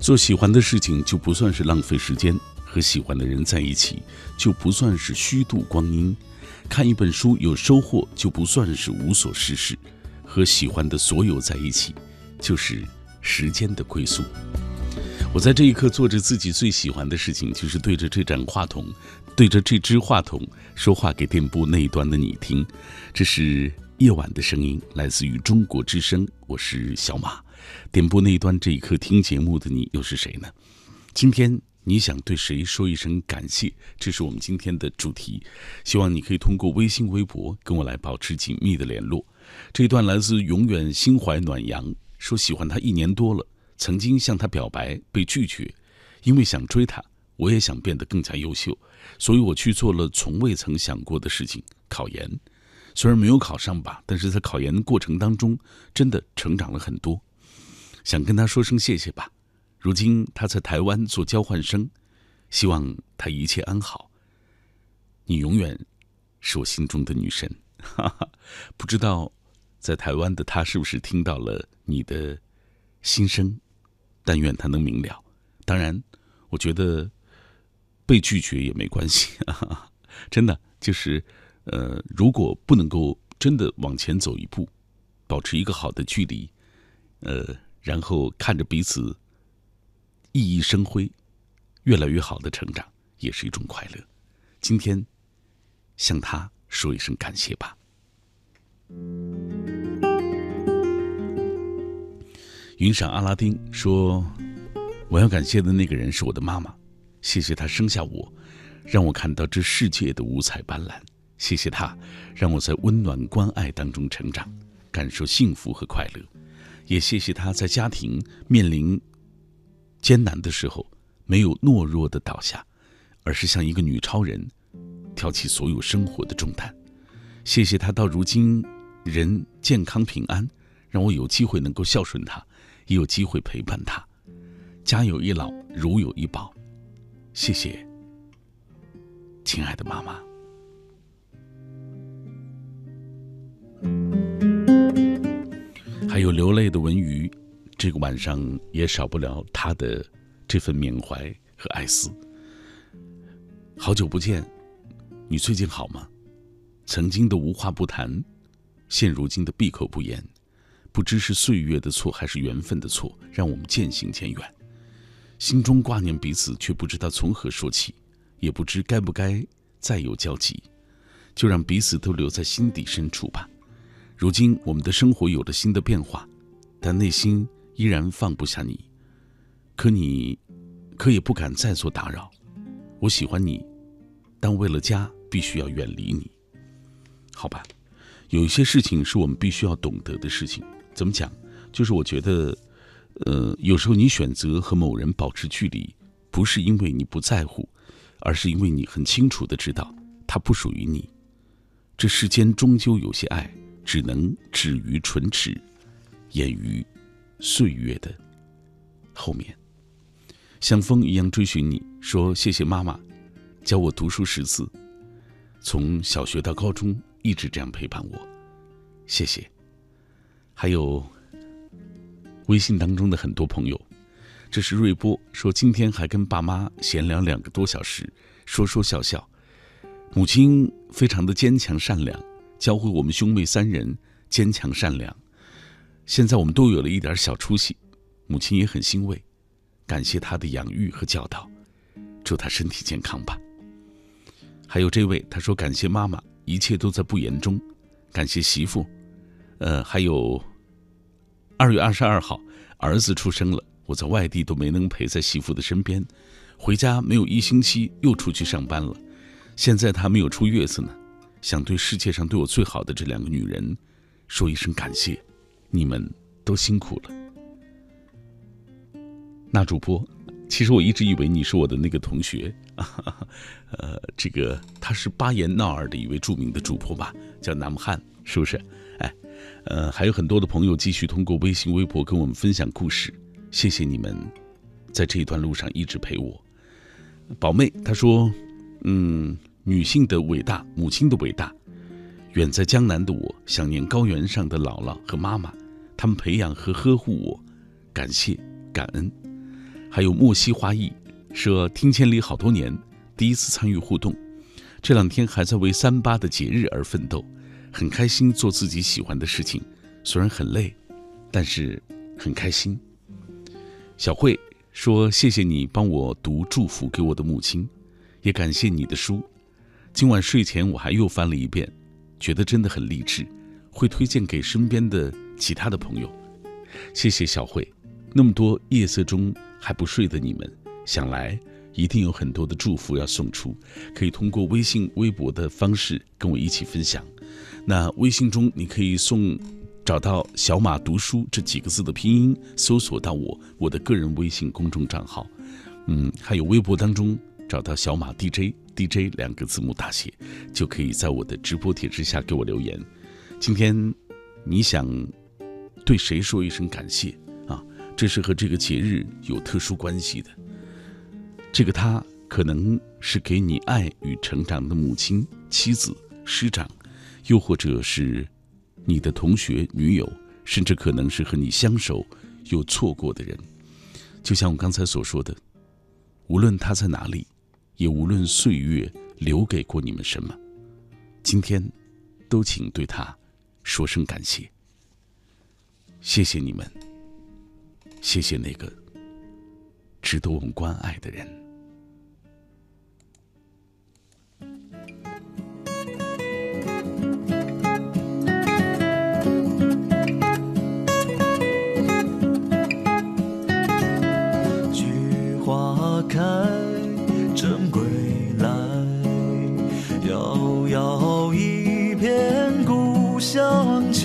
[SPEAKER 2] 做喜欢的事情就不算是浪费时间，和喜欢的人在一起就不算是虚度光阴，看一本书有收获就不算是无所事事，和喜欢的所有在一起就是。时间的归宿。我在这一刻做着自己最喜欢的事情，就是对着这盏话筒，对着这支话筒说话给电波那一端的你听。这是夜晚的声音，来自于中国之声。我是小马。电波那一端这一刻听节目的你又是谁呢？今天你想对谁说一声感谢？这是我们今天的主题。希望你可以通过微信、微博跟我来保持紧密的联络。这一段来自永远心怀暖阳。说喜欢他一年多了，曾经向他表白被拒绝，因为想追他，我也想变得更加优秀，所以我去做了从未曾想过的事情——考研。虽然没有考上吧，但是在考研的过程当中，真的成长了很多。想跟他说声谢谢吧。如今他在台湾做交换生，希望他一切安好。你永远是我心中的女神。哈哈，不知道。在台湾的他是不是听到了你的心声？但愿他能明了。当然，我觉得被拒绝也没关系，真的就是，呃，如果不能够真的往前走一步，保持一个好的距离，呃，然后看着彼此熠熠生辉，越来越好的成长，也是一种快乐。今天向他说一声感谢吧。云闪阿拉丁说：“我要感谢的那个人是我的妈妈，谢谢她生下我，让我看到这世界的五彩斑斓。谢谢她，让我在温暖关爱当中成长，感受幸福和快乐。也谢谢她在家庭面临艰难的时候，没有懦弱的倒下，而是像一个女超人，挑起所有生活的重担。谢谢她到如今人健康平安，让我有机会能够孝顺她。”也有机会陪伴他，家有一老，如有一宝。谢谢，亲爱的妈妈。还有流泪的文鱼，这个晚上也少不了他的这份缅怀和哀思。好久不见，你最近好吗？曾经的无话不谈，现如今的闭口不言。不知是岁月的错，还是缘分的错，让我们渐行渐远。心中挂念彼此，却不知道从何说起，也不知该不该再有交集。就让彼此都留在心底深处吧。如今我们的生活有了新的变化，但内心依然放不下你。可你，可也不敢再做打扰。我喜欢你，但为了家，必须要远离你。好吧，有一些事情是我们必须要懂得的事情。怎么讲？就是我觉得，呃，有时候你选择和某人保持距离，不是因为你不在乎，而是因为你很清楚的知道他不属于你。这世间终究有些爱，只能止于唇齿，掩于岁月的后面。像风一样追寻你，说谢谢妈妈，教我读书识字，从小学到高中一直这样陪伴我，谢谢。还有微信当中的很多朋友，这是瑞波说，今天还跟爸妈闲聊两个多小时，说说笑笑。母亲非常的坚强善良，教会我们兄妹三人坚强善良。现在我们都有了一点小出息，母亲也很欣慰，感谢她的养育和教导，祝她身体健康吧。还有这位，他说感谢妈妈，一切都在不言中，感谢媳妇。呃，还有二月二十二号，儿子出生了，我在外地都没能陪在媳妇的身边，回家没有一星期又出去上班了。现在他没有出月子呢，想对世界上对我最好的这两个女人说一声感谢，你们都辛苦了。那主播，其实我一直以为你是我的那个同学，呃，这个他是巴彦淖尔的一位著名的主播吧，叫南木汉，是不是？呃，还有很多的朋友继续通过微信、微博跟我们分享故事，谢谢你们，在这一段路上一直陪我。宝妹她说，嗯，女性的伟大，母亲的伟大，远在江南的我想念高原上的姥姥和妈妈，他们培养和呵护我，感谢感恩。还有莫西花艺说听千里好多年，第一次参与互动，这两天还在为三八的节日而奋斗，很开心做自己喜欢的事情，虽然很累，但是很开心。小慧说谢谢你帮我读祝福给我的母亲，也感谢你的书，今晚睡前我还又翻了一遍，觉得真的很励志，会推荐给身边的其他的朋友。谢谢小慧，那么多夜色中。还不睡的你们，想来一定有很多的祝福要送出，可以通过微信、微博的方式跟我一起分享。那微信中你可以送，找到“小马读书”这几个字的拼音，搜索到我我的个人微信公众账号。嗯，还有微博当中找到“小马 DJ”，DJ 两个字母大写，就可以在我的直播帖之下给我留言。今天你想对谁说一声感谢啊？这是和这个节日有特殊关系的。这个他可能是给你爱与成长的母亲、妻子、师长，又或者是你的同学、女友，甚至可能是和你相守又错过的人。就像我刚才所说的，无论他在哪里，也无论岁月留给过你们什么，今天都请对他说声感谢。谢谢你们。谢谢那个值得我们关爱的人。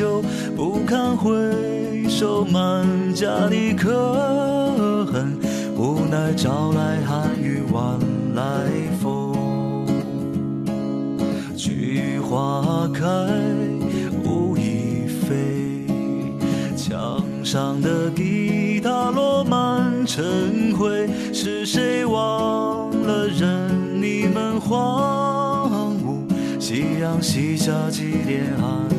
[SPEAKER 7] 乡秋，不堪回首满。家的可恨，无奈朝来寒雨晚来风。菊花开，雾已飞，墙上的吉他落满尘灰。是谁忘了任你们荒芜？夕阳西下，几点寒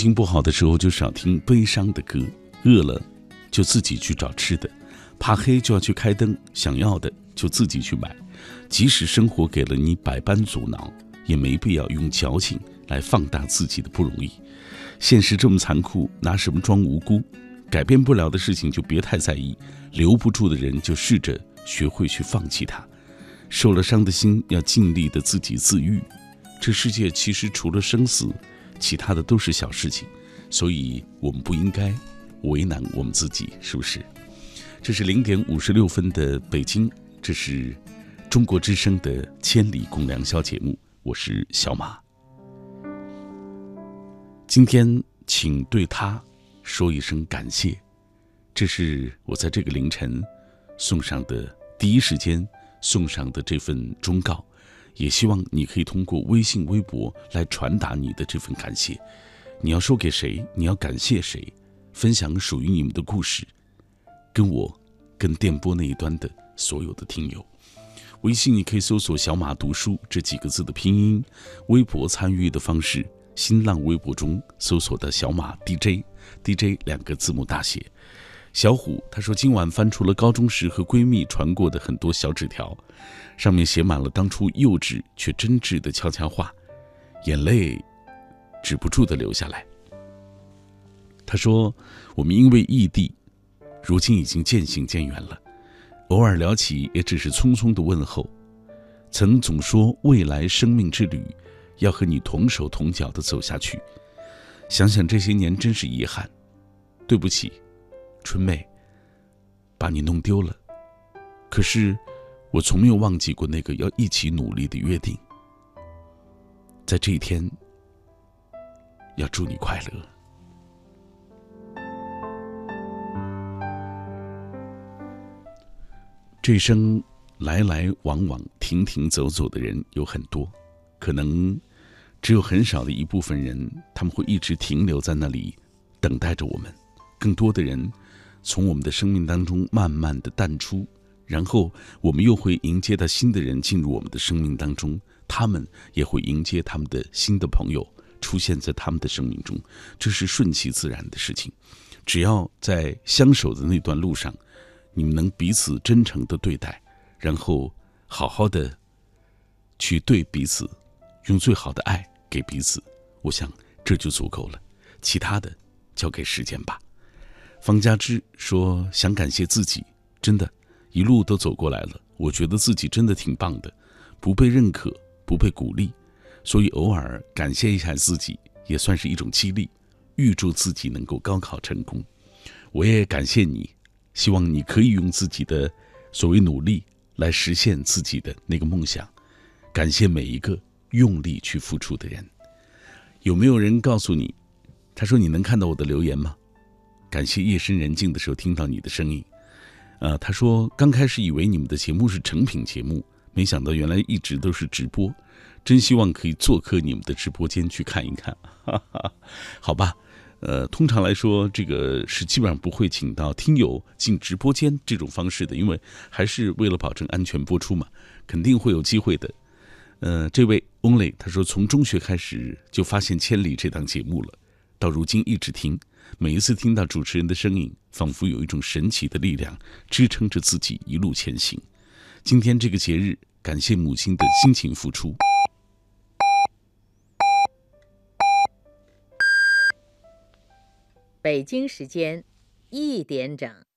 [SPEAKER 2] 心情不好的时候就少听悲伤的歌，饿了就自己去找吃的，怕黑就要去开灯，想要的就自己去买。即使生活给了你百般阻挠，也没必要用矫情来放大自己的不容易。现实这么残酷，拿什么装无辜？改变不了的事情就别太在意，留不住的人就试着学会去放弃他。受了伤的心要尽力的自己自愈。这世界其实除了生死，其他的都是小事情，所以我们不应该为难我们自己，是不是？这是零点五十六分的北京，这是中国之声的《千里共良宵》节目，我是小马。今天，请对他说一声感谢，这是我在这个凌晨送上的第一时间送上的这份忠告。也希望你可以通过微信、微博来传达你的这份感谢。你要说给谁？你要感谢谁？分享属于你们的故事，跟我，跟电波那一端的所有的听友。微信你可以搜索“小马读书”这几个字的拼音。微博参与的方式，新浪微博中搜索的小马 DJ，DJ 两个字母大写。小虎他说今晚翻出了高中时和闺蜜传过的很多小纸条。上面写满了当初幼稚却真挚的悄悄话，眼泪止不住的流下来。他说：“我们因为异地，如今已经渐行渐远了。偶尔聊起，也只是匆匆的问候。曾总说未来生命之旅，要和你同手同脚的走下去。想想这些年，真是遗憾。对不起，春妹，把你弄丢了。可是。”我从没有忘记过那个要一起努力的约定，在这一天，要祝你快乐。这一生来来往往、停停走走的人有很多，可能只有很少的一部分人，他们会一直停留在那里，等待着我们。更多的人，从我们的生命当中慢慢的淡出。然后我们又会迎接到新的人进入我们的生命当中，他们也会迎接他们的新的朋友出现在他们的生命中，这是顺其自然的事情。只要在相守的那段路上，你们能彼此真诚的对待，然后好好的去对彼此，用最好的爱给彼此，我想这就足够了。其他的交给时间吧。方家之说：“想感谢自己，真的。”一路都走过来了，我觉得自己真的挺棒的，不被认可，不被鼓励，所以偶尔感谢一下自己，也算是一种激励。预祝自己能够高考成功，我也感谢你，希望你可以用自己的所谓努力来实现自己的那个梦想。感谢每一个用力去付出的人。有没有人告诉你？他说你能看到我的留言吗？感谢夜深人静的时候听到你的声音。呃，他说刚开始以为你们的节目是成品节目，没想到原来一直都是直播，真希望可以做客你们的直播间去看一看。哈哈，好吧，呃，通常来说这个是基本上不会请到听友进直播间这种方式的，因为还是为了保证安全播出嘛，肯定会有机会的。呃，这位 Only 他说从中学开始就发现《千里》这档节目了，到如今一直听。每一次听到主持人的声音，仿佛有一种神奇的力量支撑着自己一路前行。今天这个节日，感谢母亲的辛勤付出。
[SPEAKER 8] 北京时间一点整。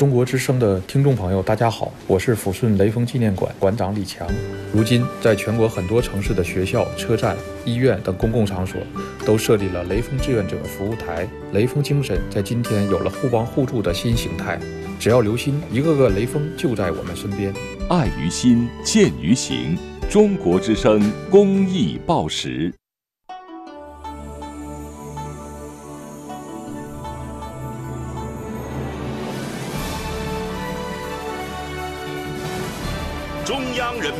[SPEAKER 9] 中国之声的听众朋友，大家好，我是抚顺雷锋纪念馆馆长李强。如今，在全国很多城市的学校、车站、医院等公共场所，都设立了雷锋志愿者服务台。雷锋精神在今天有了互帮互助的新形态。只要留心，一个个雷锋就在我们身边。
[SPEAKER 10] 爱于心，见于行。中国之声公益报时。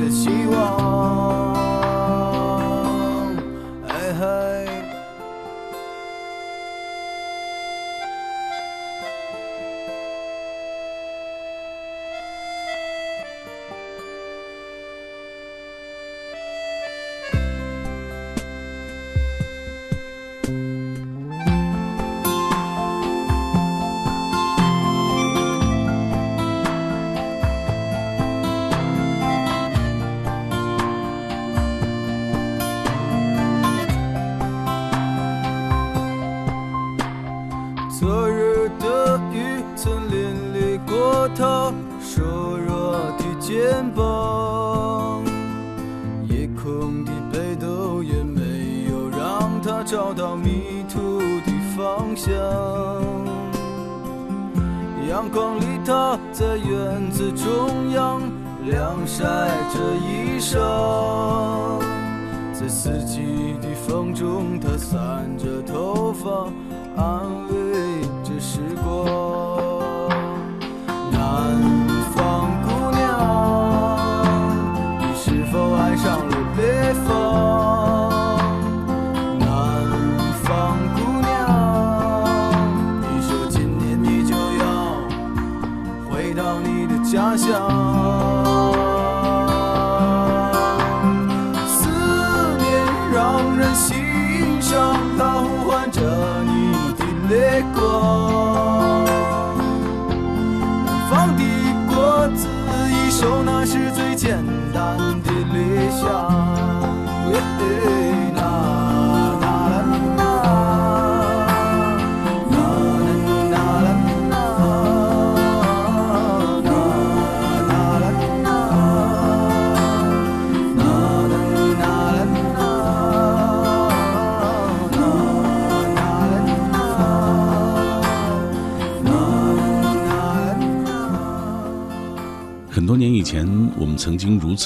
[SPEAKER 5] 的希望？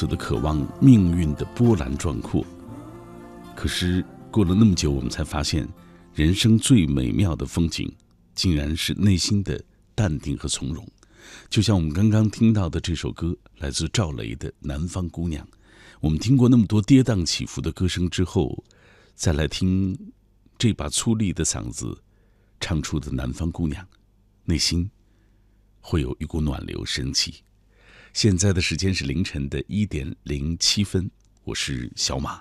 [SPEAKER 2] 的渴望命运的波澜壮阔，可是过了那么久，我们才发现，人生最美妙的风景，竟然是内心的淡定和从容。就像我们刚刚听到的这首歌，来自赵雷的《南方姑娘》。我们听过那么多跌宕起伏的歌声之后，再来听这把粗粝的嗓子唱出的《南方姑娘》，内心会有一股暖流升起。现在的时间是凌晨的一点零七分，我是小马，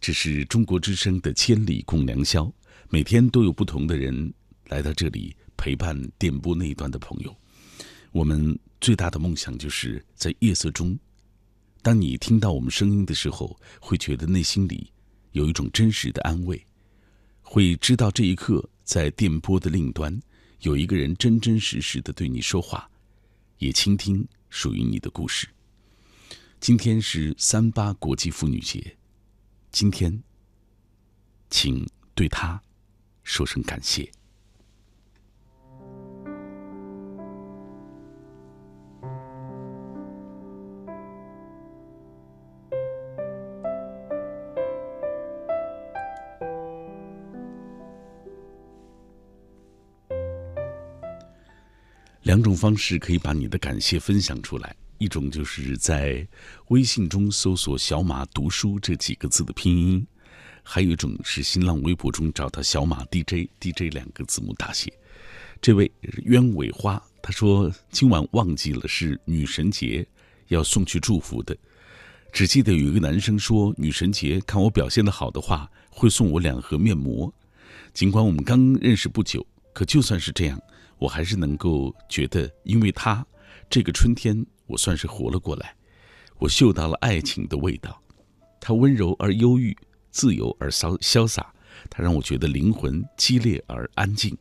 [SPEAKER 2] 这是中国之声的千里共良宵，每天都有不同的人来到这里陪伴电波那一端的朋友。我们最大的梦想就是在夜色中，当你听到我们声音的时候，会觉得内心里有一种真实的安慰，会知道这一刻在电波的另一端有一个人真真实实的对你说话，也倾听属于你的故事。今天是三八国际妇女节，今天，请对她说声感谢。两种方式可以把你的感谢分享出来，一种就是在微信中搜索“小马读书”这几个字的拼音，还有一种是新浪微博中找到“小马 DJ”，DJ 两个字母大写。这位鸢尾花他说今晚忘记了是女神节，要送去祝福的，只记得有一个男生说女神节看我表现的好的话会送我两盒面膜，尽管我们刚认识不久，可就算是这样。我还是能够觉得，因为他，这个春天我算是活了过来。我嗅到了爱情的味道，他温柔而忧郁，自由而潇潇洒。他让我觉得灵魂激烈而安静。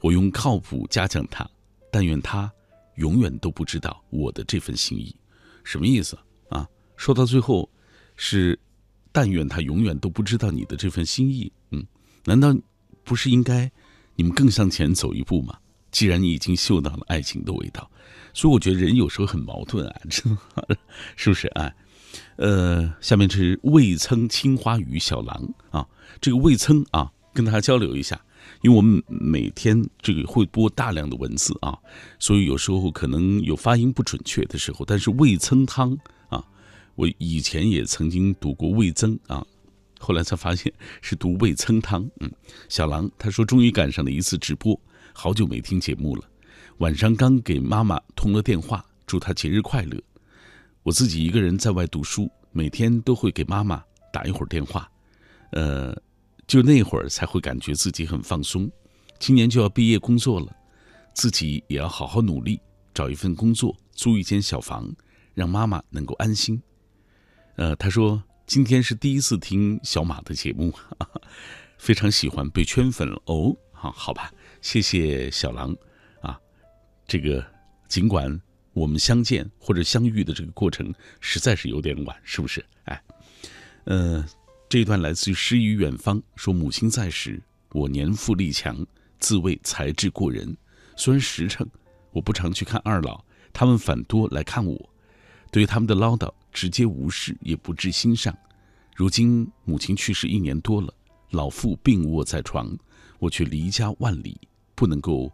[SPEAKER 2] 我用靠谱嘉奖他，但愿他永远都不知道我的这份心意。什么意思啊？说到最后，是但愿他永远都不知道你的这份心意。嗯，难道不是应该你们更向前走一步吗？既然你已经嗅到了爱情的味道，所以我觉得人有时候很矛盾啊，真的，是不是啊？呃，下面是味噌青花鱼小狼啊，这个味噌啊，跟大家交流一下，因为我们每天这个会播大量的文字啊，所以有时候可能有发音不准确的时候，但是味噌汤啊，我以前也曾经读过味噌啊，后来才发现是读味噌汤。嗯，小狼他说终于赶上了一次直播。好久没听节目了，晚上刚给妈妈通了电话，祝她节日快乐。我自己一个人在外读书，每天都会给妈妈打一会儿电话，呃，就那会儿才会感觉自己很放松。今年就要毕业工作了，自己也要好好努力，找一份工作，租一间小房，让妈妈能够安心。呃，他说今天是第一次听小马的节目，非常喜欢，被圈粉了哦。好，好吧。谢谢小狼，啊，这个尽管我们相见或者相遇的这个过程实在是有点晚，是不是？哎，呃，这一段来自于诗与远方，说母亲在时，我年富力强，自谓才智过人。虽然实诚，我不常去看二老，他们反多来看我，对于他们的唠叨直接无视，也不置心上。如今母亲去世一年多了，老父病卧在床，我却离家万里。不能够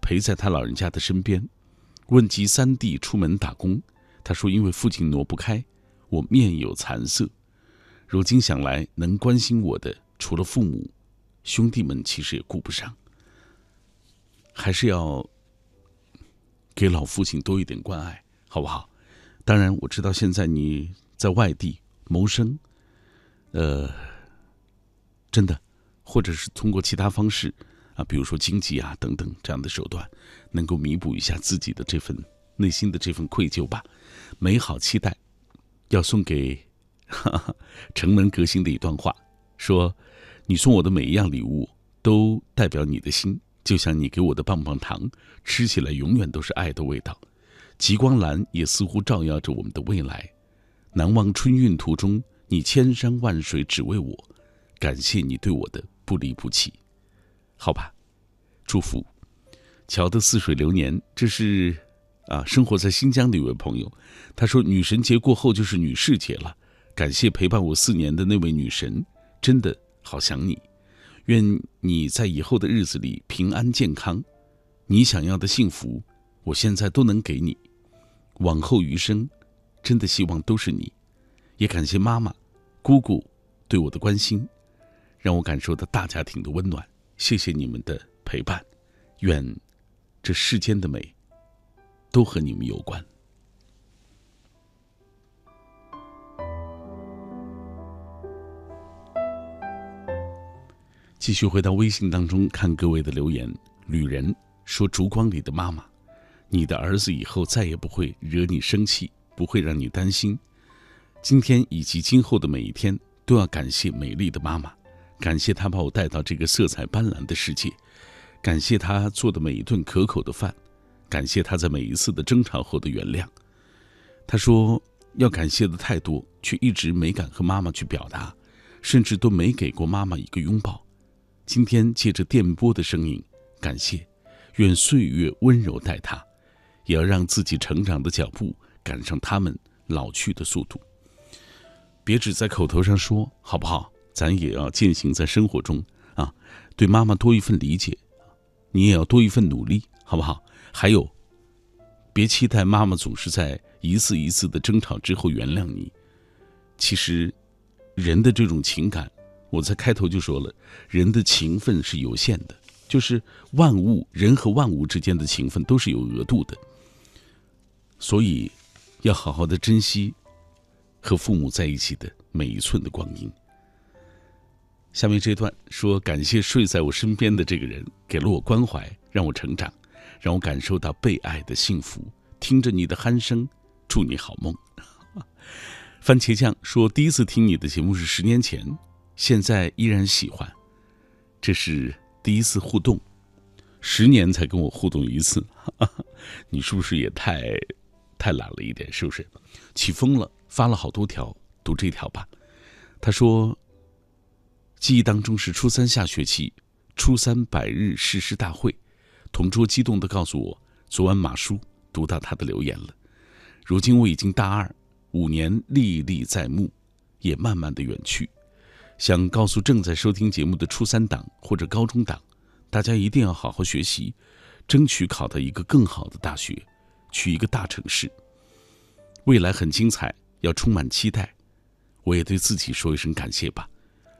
[SPEAKER 2] 陪在他老人家的身边。问及三弟出门打工，他说因为父亲挪不开，我面有残色。如今想来，能关心我的除了父母，兄弟们其实也顾不上。还是要给老父亲多一点关爱，好不好？当然，我知道现在你在外地谋生，呃，真的，或者是通过其他方式。啊，比如说经济啊等等这样的手段，能够弥补一下自己的这份内心的这份愧疚吧。美好期待，要送给哈哈城门革新的一段话，说：你送我的每一样礼物都代表你的心，就像你给我的棒棒糖，吃起来永远都是爱的味道。极光蓝也似乎照耀着我们的未来。难忘春运途中，你千山万水只为我，感谢你对我的不离不弃。好吧，祝福。桥的似水流年，这是啊，生活在新疆的一位朋友，他说女神节过后就是女士节了，感谢陪伴我四年的那位女神，真的好想你，愿你在以后的日子里平安健康，你想要的幸福，我现在都能给你，往后余生，真的希望都是你，也感谢妈妈、姑姑对我的关心，让我感受到大家庭的温暖，谢谢你们的陪伴，愿这世间的美。都和你们有关。继续回到微信当中看各位的留言。旅人说：“烛光里的妈妈，你的儿子以后再也不会惹你生气，不会让你担心。今天以及今后的每一天，都要感谢美丽的妈妈，感谢她把我带到这个色彩斑斓的世界，感谢她做的每一顿可口的饭。”感谢他在每一次的争吵后的原谅。他说要感谢的太多，却一直没敢和妈妈去表达，甚至都没给过妈妈一个拥抱。今天借着电波的声音，感谢，愿岁月温柔待他，也要让自己成长的脚步赶上他们老去的速度。别只在口头上说，好不好？咱也要践行在生活中啊！对妈妈多一份理解，你也要多一份努力，好不好？还有，别期待妈妈总是在一次一次的争吵之后原谅你。其实，人的这种情感，我在开头就说了，人的情分是有限的，就是万物人和万物之间的情分都是有额度的。所以，要好好的珍惜和父母在一起的每一寸的光阴。下面这段说：感谢睡在我身边的这个人，给了我关怀，让我成长。让我感受到被爱的幸福，听着你的鼾声，祝你好梦。番茄酱说，第一次听你的节目是十年前，现在依然喜欢。这是第一次互动，十年才跟我互动一次，你是不是也太太懒了一点？是不是？起风了，发了好多条，读这条吧。他说，记忆当中是初三下学期，初三百日誓师大会。同桌激动地告诉我，昨晚马叔读到他的留言了。如今我已经大二，五年历历在目，也慢慢的远去。想告诉正在收听节目的初三党或者高中党，大家一定要好好学习，争取考到一个更好的大学，去一个大城市。未来很精彩，要充满期待。我也对自己说一声感谢吧，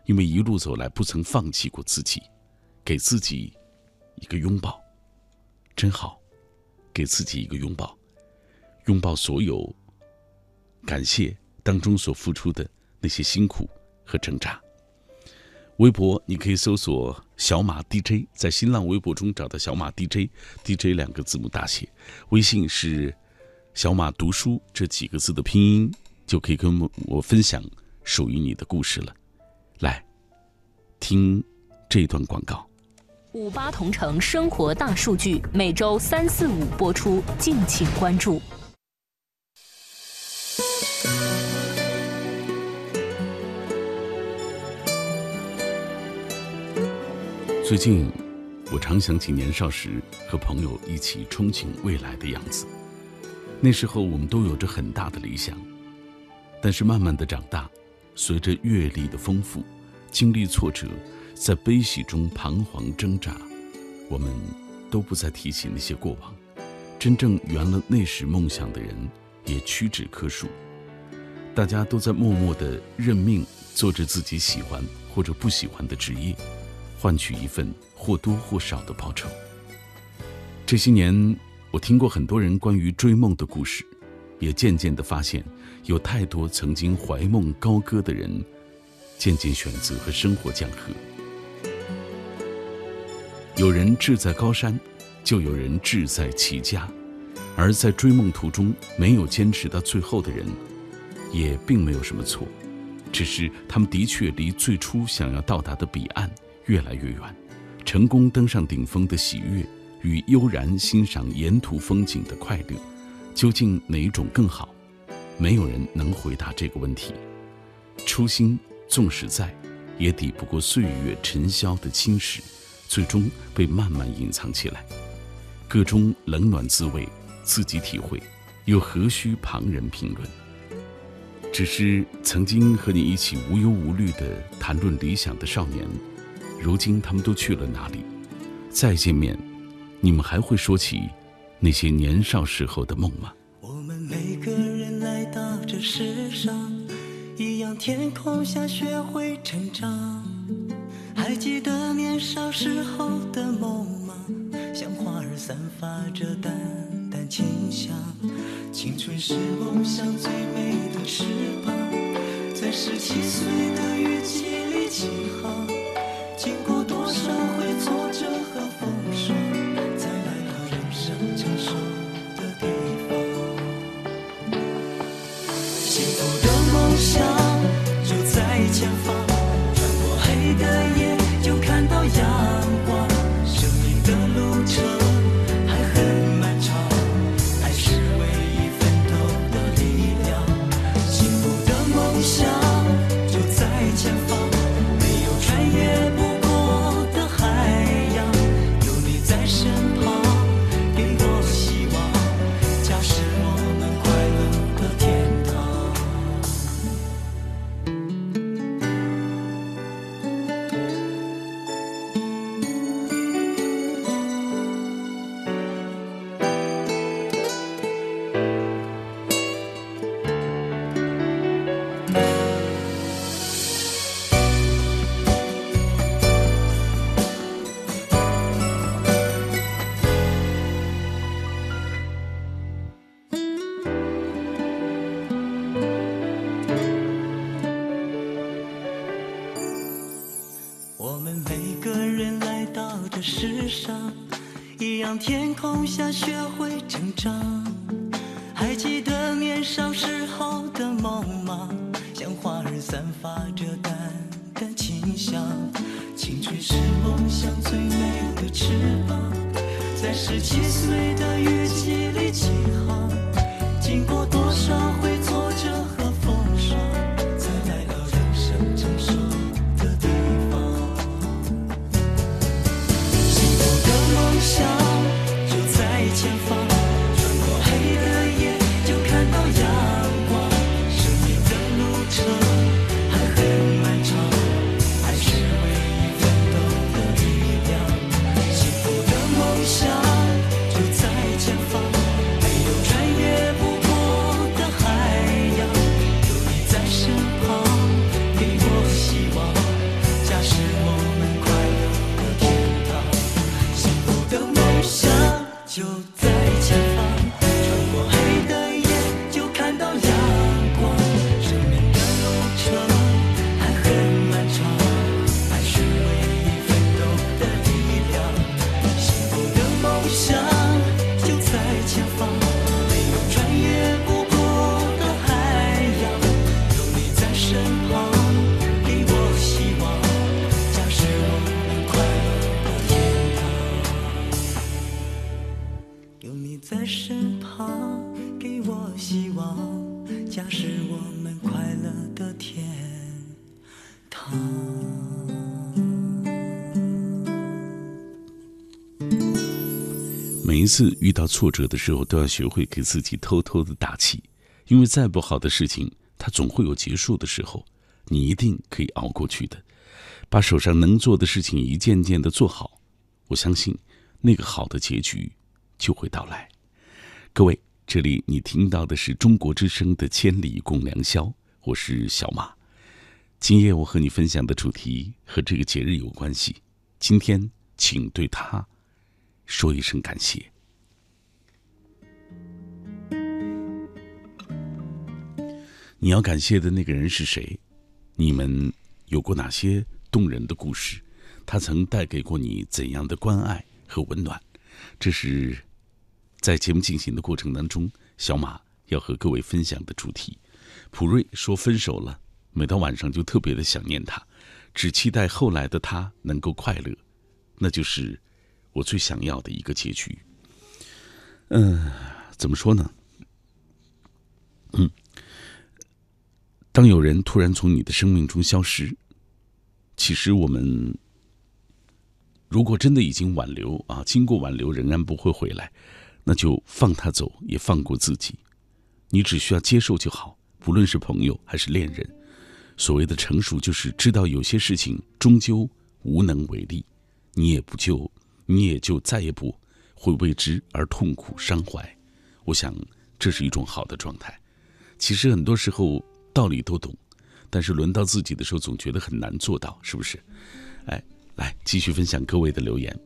[SPEAKER 2] 因为一路走来不曾放弃过自己，给自己一个拥抱。真好，给自己一个拥抱，拥抱所有感谢当中所付出的那些辛苦和挣扎。微博你可以搜索“小马 DJ”，在新浪微博中找到“小马 DJ”，DJ 两个字母大写。微信是“小马读书”这几个字的拼音，就可以跟我分享属于你的故事了。来，听这段广告。
[SPEAKER 3] 五八同城生活大数据每周三四五播出，敬请关注。
[SPEAKER 2] 最近，我常想起年少时和朋友一起憧憬未来的样子。那时候，我们都有着很大的理想，但是慢慢的长大，随着阅历的丰富，经历挫折。在悲喜中彷徨挣扎，我们都不再提起那些过往。真正圆了那时梦想的人，也屈指可数。大家都在默默的认命，做着自己喜欢或者不喜欢的职业，换取一份或多或少的报酬。这些年，我听过很多人关于追梦的故事，也渐渐的发现，有太多曾经怀梦高歌的人，渐渐选择和生活讲和。有人志在高山，就有人志在齐家，而在追梦途中没有坚持到最后的人，也并没有什么错，只是他们的确离最初想要到达的彼岸越来越远。成功登上顶峰的喜悦与悠然欣赏沿途风景的快乐，究竟哪一种更好？没有人能回答这个问题。初心纵使在，也抵不过岁月尘嚣的侵蚀。最终被慢慢隐藏起来，个中冷暖滋味，自己体会，又何须旁人评论？只是曾经和你一起无忧无虑的谈论理想的少年，如今他们都去了哪里？再见面，你们还会说起那些年少时候的梦吗？
[SPEAKER 7] 我们每个人来到这世上，一样天空下学会成长。还记得年少时候的梦吗？像花儿散发着淡淡清香。青春是梦想最美的翅膀，在十七岁的雨季里起航，经过多少回错让天空下学会成长。
[SPEAKER 2] 次遇到挫折的时候，都要学会给自己偷偷的打气，因为再不好的事情，它总会有结束的时候，你一定可以熬过去的。把手上能做的事情一件件的做好，我相信那个好的结局就会到来。各位，这里你听到的是中国之声的《千里共良宵》，我是小马。今夜我和你分享的主题和这个节日有关系。今天，请对他说一声感谢。你要感谢的那个人是谁？你们有过哪些动人的故事？他曾带给过你怎样的关爱和温暖？这是在节目进行的过程当中，小马要和各位分享的主题。普瑞说分手了，每到晚上就特别的想念他，只期待后来的他能够快乐，那就是我最想要的一个结局。嗯，怎么说呢？嗯，当有人突然从你的生命中消失，其实我们如果真的已经挽留啊，经过挽留仍然不会回来，那就放他走，也放过自己。你只需要接受就好，不论是朋友还是恋人。所谓的成熟，就是知道有些事情终究无能为力，你也不就，你也就再也不会为之而痛苦伤怀。我想，这是一种好的状态。其实很多时候道理都懂，但是轮到自己的时候，总觉得很难做到，是不是？哎，来继续分享各位的留言。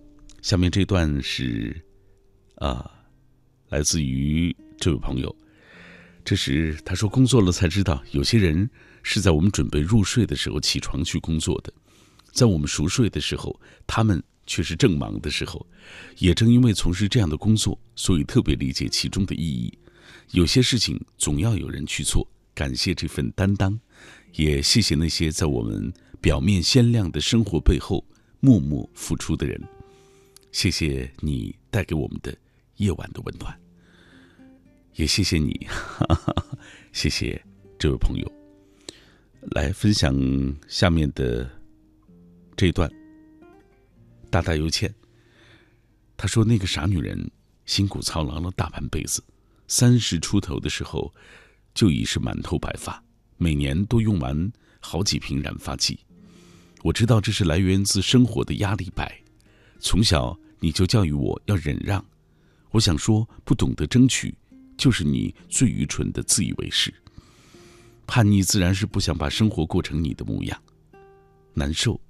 [SPEAKER 2] 下面这段是，啊，来自于这位朋友。这时他说：“工作了才知道，有些人是在我们准备入睡的时候起床去工作的，在我们熟睡的时候，他们却是正忙的时候。也正因为从事这样的工作，所以特别理解其中的意义。有些事情总要有人去做，感谢这份担当，也谢谢那些在我们表面鲜亮的生活背后默默付出的人。谢谢你带给我们的夜晚的温暖。”也谢谢你，谢谢这位朋友，来分享下面的这一段。大大有欠。他说：“那个傻女人辛苦操劳了大半辈子，三十出头的时候就已是满头白发，每年都用完好几瓶染发剂。我知道这是来源自生活的压力白。从小你就教育我要忍让，我想说不懂得争取。”就是你最愚蠢的自以为是。叛逆自然是不想把生活过成你的模样，难受，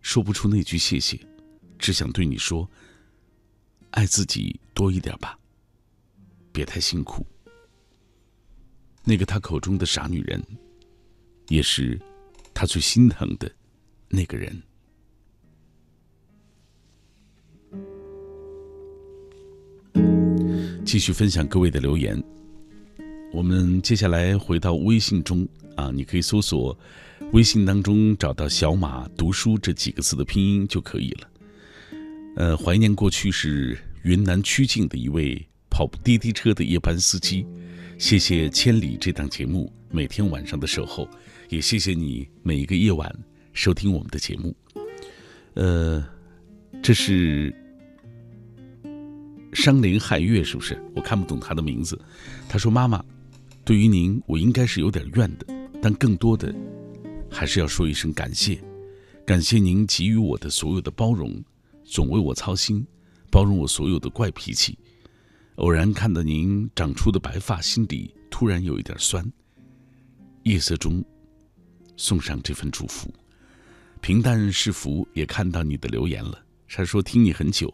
[SPEAKER 2] 说不出那句谢谢，只想对你说：爱自己多一点吧，别太辛苦。那个他口中的傻女人，也是他最心疼的那个人。继续分享各位的留言。我们接下来回到微信中啊，你可以搜索微信当中找到“小马读书”这几个字的拼音就可以了。呃，怀念过去是云南曲靖的一位跑滴滴车的夜班司机。谢谢《千里》这档节目每天晚上的守候，也谢谢你每一个夜晚收听我们的节目。呃，这是。伤林汉月是不是？我看不懂他的名字。他说：“妈妈，对于您，我应该是有点怨的，但更多的还是要说一声感谢，感谢您给予我的所有的包容，总为我操心，包容我所有的怪脾气。偶然看到您长出的白发，心里突然有一点酸。夜色中，送上这份祝福。平淡是福，也看到你的留言了。他说听你很久。”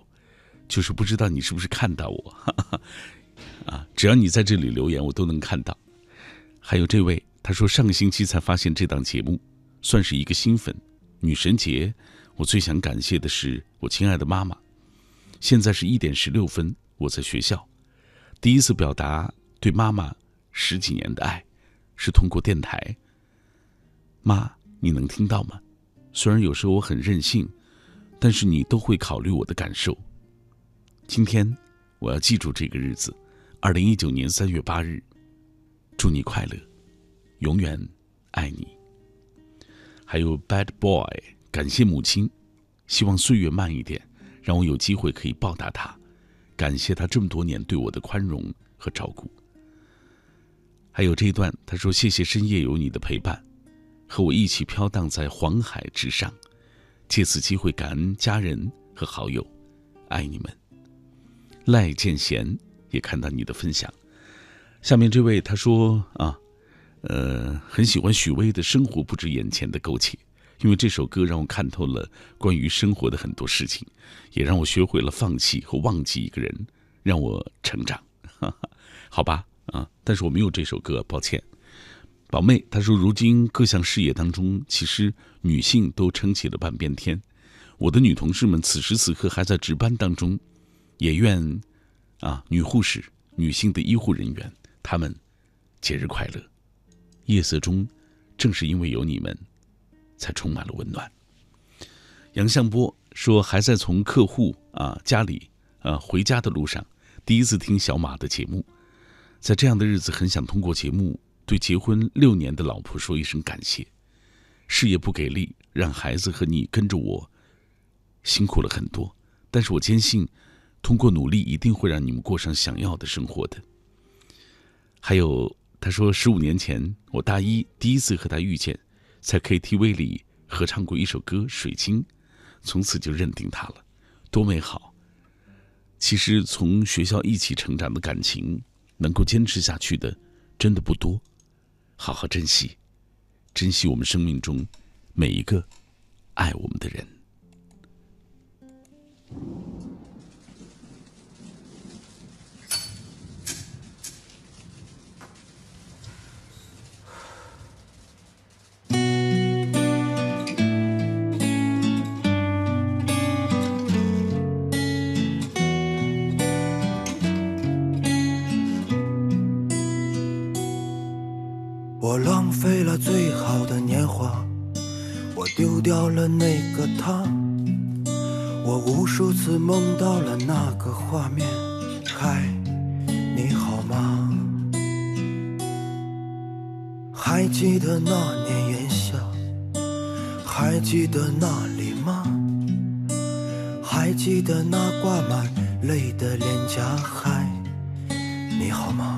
[SPEAKER 2] 就是不知道你是不是看到我，哈 哈啊，只要你在这里留言，我都能看到。还有这位，他说上个星期才发现这档节目，算是一个新粉。女神节，我最想感谢的是我亲爱的妈妈。现在是一点十六分，我在学校，第一次表达对妈妈十几年的爱，是通过电台。妈，你能听到吗？虽然有时候我很任性，但是你都会考虑我的感受。今天，我要记住这个日子，二零一九年三月八日。祝你快乐，永远爱你。还有 Bad Boy，感谢母亲，希望岁月慢一点，让我有机会可以报答她，感谢他这么多年对我的宽容和照顾。还有这一段，他说：“谢谢深夜有你的陪伴，和我一起飘荡在黄海之上，借此机会感恩家人和好友，爱你们。”赖建贤也看到你的分享，下面这位他说啊，呃，很喜欢许巍的《生活不止眼前的苟且》，因为这首歌让我看透了关于生活的很多事情，也让我学会了放弃和忘记一个人，让我成长。好吧，啊，但是我没有这首歌，抱歉。宝妹她说，如今各项事业当中，其实女性都撑起了半边天，我的女同事们此时此刻还在值班当中。也愿，啊，女护士、女性的医护人员，她们节日快乐。夜色中，正是因为有你们，才充满了温暖。杨向波说，还在从客户啊家里啊回家的路上，第一次听小马的节目，在这样的日子，很想通过节目对结婚六年的老婆说一声感谢。事业不给力，让孩子和你跟着我辛苦了很多，但是我坚信。通过努力，一定会让你们过上想要的生活的。还有，他说，十五年前我大一第一次和他遇见，在 KTV 里合唱过一首歌《水晶》，从此就认定他了，多美好！其实，从学校一起成长的感情，能够坚持下去的，真的不多。好好珍惜，珍惜我们生命中每一个爱我们的人。
[SPEAKER 5] 丢掉了那个他，我无数次梦到了那个画面。嗨，你好吗？还记得那年炎夏，还记得那里吗？还记得那挂满泪的脸颊？嗨，你好吗？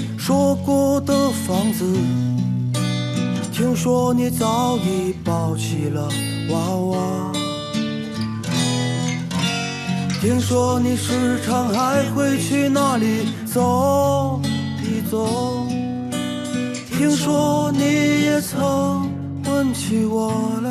[SPEAKER 5] 说过的房子，听说你早已抱起了娃娃，听说你时常还会去那里走一走，听说你也曾问起我了。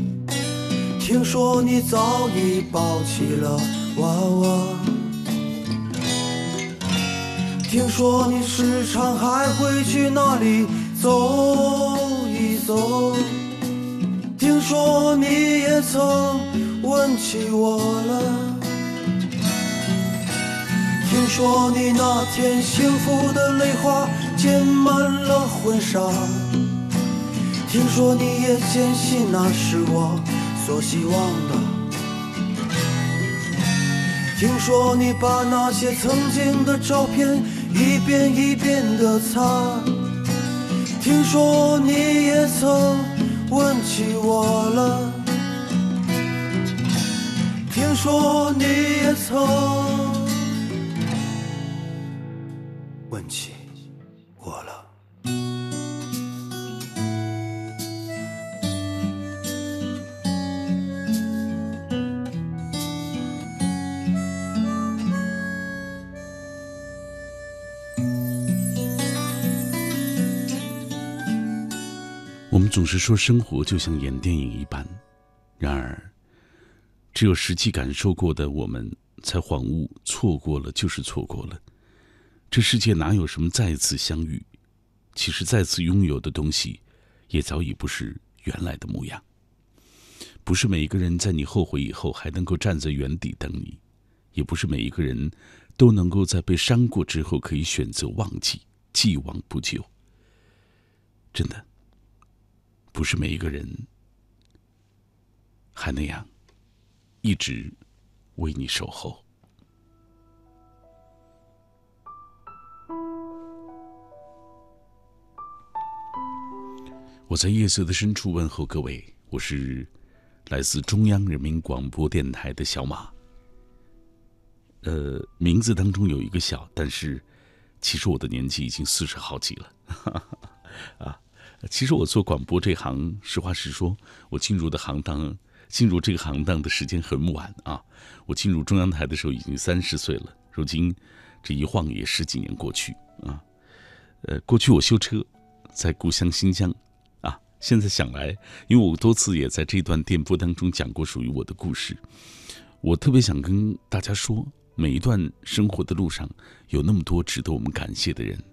[SPEAKER 5] 听说你早已抱起了娃娃。听说你时常还会去那里走一走，听说你也曾问起我了，听说你那天幸福的泪花溅满了婚纱，听说你也坚信那是我所希望的。听说你把那些曾经的照片一遍一遍的擦，听说你也曾问起我了，听说你也曾我
[SPEAKER 2] 们总是说生活就像演电影一般，然而，只有实际感受过的我们，才恍悟错过了就是错过了。这世界哪有什么再次相遇？其实再次拥有的东西，也早已不是原来的模样。不是每一个人在你后悔以后还能够站在原地等你，也不是每一个人都能够在被伤过之后可以选择忘记，既往不咎。真的，不是每一个人还那样一直为你守候。我在夜色的深处问候各位，我是来自中央人民广播电台的小马。呃，名字当中有一个小，但是其实我的年纪已经四十好几了。啊，其实我做广播这行，实话实说，我进入的行当，进入这个行当的时间很晚啊。我进入中央台的时候已经三十岁了，如今这一晃也十几年过去啊。呃，过去我修车，在故乡新疆啊。现在想来，因为我多次也在这段电波当中讲过属于我的故事，我特别想跟大家说，每一段生活的路上有那么多值得我们感谢的人。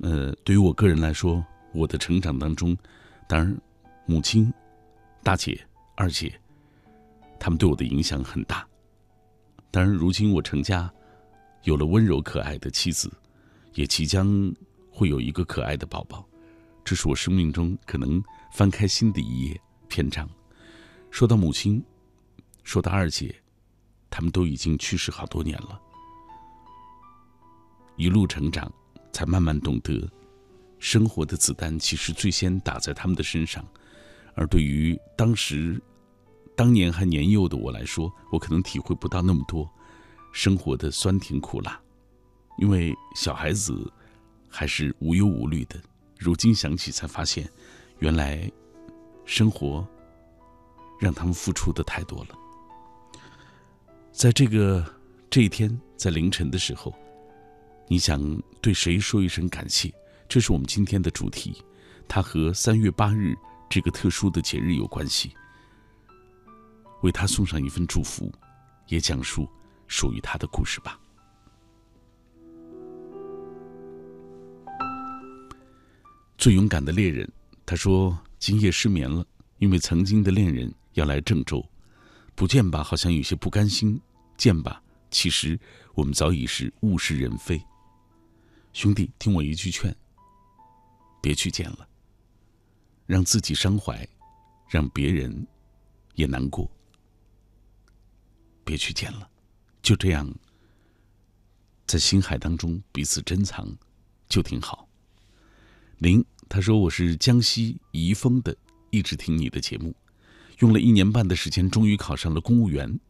[SPEAKER 2] 呃，对于我个人来说，我的成长当中，当然母亲、大姐、二姐，他们对我的影响很大。当然，如今我成家，有了温柔可爱的妻子，也即将会有一个可爱的宝宝。这是我生命中可能翻开新的一页篇章。说到母亲，说到二姐，他们都已经去世好多年了。一路成长，才慢慢懂得，生活的子弹其实最先打在他们的身上。而对于当时、当年还年幼的我来说，我可能体会不到那么多生活的酸甜苦辣，因为小孩子还是无忧无虑的。如今想起，才发现，原来生活让他们付出的太多了。在这个这一天，在凌晨的时候，你想对谁说一声感谢？这是我们今天的主题，它和三月八日这个特殊的节日有关系。为他送上一份祝福，也讲述属于他的故事吧。最勇敢的猎人，他说：“今夜失眠了，因为曾经的恋人要来郑州，不见吧，好像有些不甘心；见吧，其实我们早已是物是人非。兄弟，听我一句劝，别去见了，让自己伤怀，让别人也难过。别去见了，就这样，在心海当中彼此珍藏，就挺好。”零。他说：“我是江西宜丰的，一直听你的节目，用了一年半的时间，终于考上了公务员。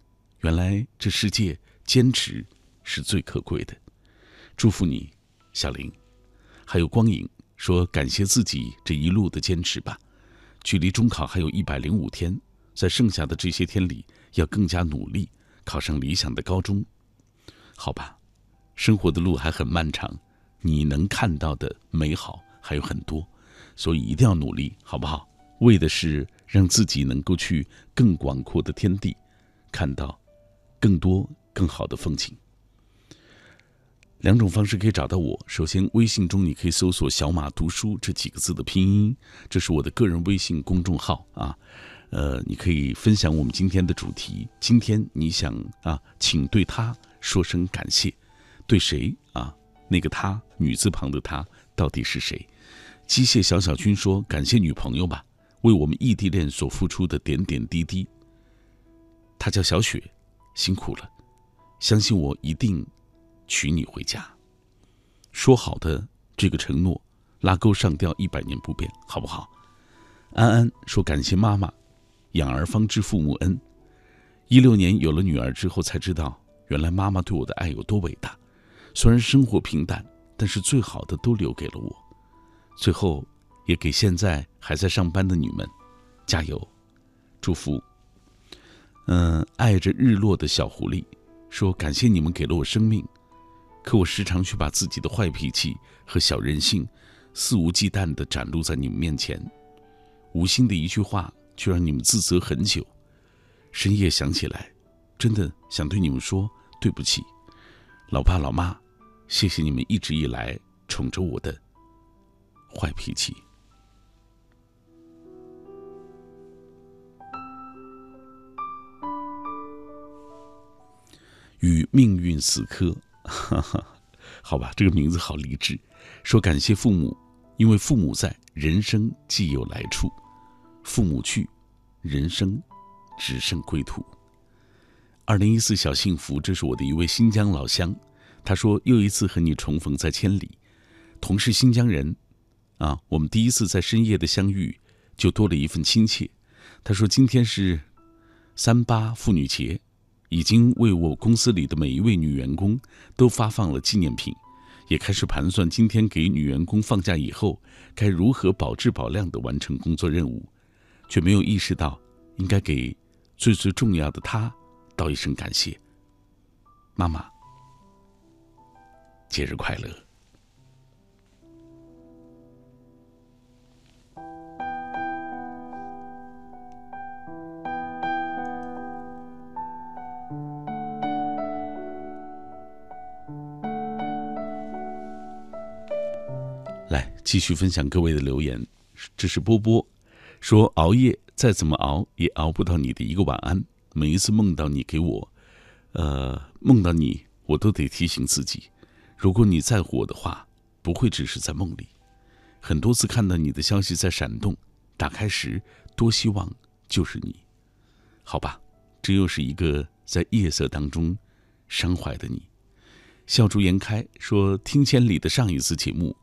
[SPEAKER 2] 原来这世界坚持是最可贵的，祝福你，小林。还有光影说感谢自己这一路的坚持吧。距离中考还有一百零五天，在剩下的这些天里，要更加努力，考上理想的高中。好吧，生活的路还很漫长，你能看到的美好。”还有很多，所以一定要努力，好不好？为的是让自己能够去更广阔的天地，看到更多更好的风景。两种方式可以找到我：首先，微信中你可以搜索“小马读书”这几个字的拼音，这是我的个人微信公众号啊。呃，你可以分享我们今天的主题。今天你想啊，请对他说声感谢，对谁啊？那个他，女字旁的他，到底是谁？机械小小军说：“感谢女朋友吧，为我们异地恋所付出的点点滴滴。”她叫小雪，辛苦了，相信我一定娶你回家。说好的这个承诺，拉钩上吊一百年不变，好不好？安安说：“感谢妈妈，养儿方知父母恩。一六年有了女儿之后，才知道原来妈妈对我的爱有多伟大。虽然生活平淡，但是最好的都留给了我。”最后，也给现在还在上班的你们加油，祝福。嗯，爱着日落的小狐狸说：“感谢你们给了我生命，可我时常却把自己的坏脾气和小任性，肆无忌惮的展露在你们面前，无心的一句话却让你们自责很久。深夜想起来，真的想对你们说对不起。老爸老妈，谢谢你们一直以来宠着我的坏脾气。与命运死磕。哈 哈好吧，这个名字好励志。说感谢父母，因为父母在，人生既有来处；父母去，人生只剩归途。二零一四小幸福，这是我的一位新疆老乡。他说又一次和你重逢在千里，同是新疆人，啊，我们第一次在深夜的相遇，就多了一份亲切。他说今天是三八妇女节，已经为我公司里的每一位女员工都发放了纪念品，也开始盘算今天给女员工放假以后该如何保质保量的完成工作任务，却没有意识到应该给最最重要的她道一声感谢，妈妈。节日快乐！来，继续分享各位的留言。这是波波说：“熬夜再怎么熬，也熬不到你的一个晚安。每一次梦到你给我，呃，梦到你，我都得提醒自己。”如果你在乎我的话，不会只是在梦里。很多次看到你的消息在闪动，打开时多希望就是你。好吧，这又是一个在夜色当中伤怀的你。笑逐颜开说：“听千里的上一次节目，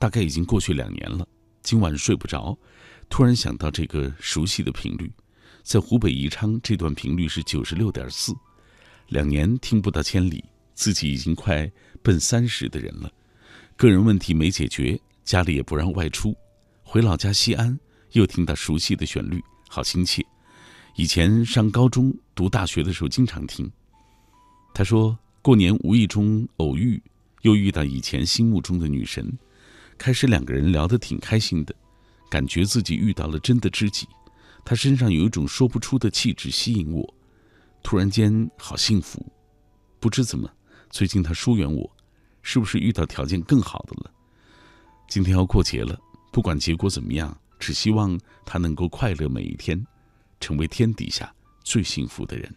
[SPEAKER 2] 大概已经过去两年了。今晚睡不着，突然想到这个熟悉的频率，在湖北宜昌这段频率是九十六点四。两年听不到千里，自己已经快……”奔三十的人了，个人问题没解决，家里也不让外出。回老家西安，又听到熟悉的旋律，好亲切。以前上高中、读大学的时候经常听。他说过年无意中偶遇，又遇到以前心目中的女神，开始两个人聊得挺开心的，感觉自己遇到了真的知己。他身上有一种说不出的气质吸引我，突然间好幸福，不知怎么。最近他疏远我，是不是遇到条件更好的了？今天要过节了，不管结果怎么样，只希望他能够快乐每一天，成为天底下最幸福的人。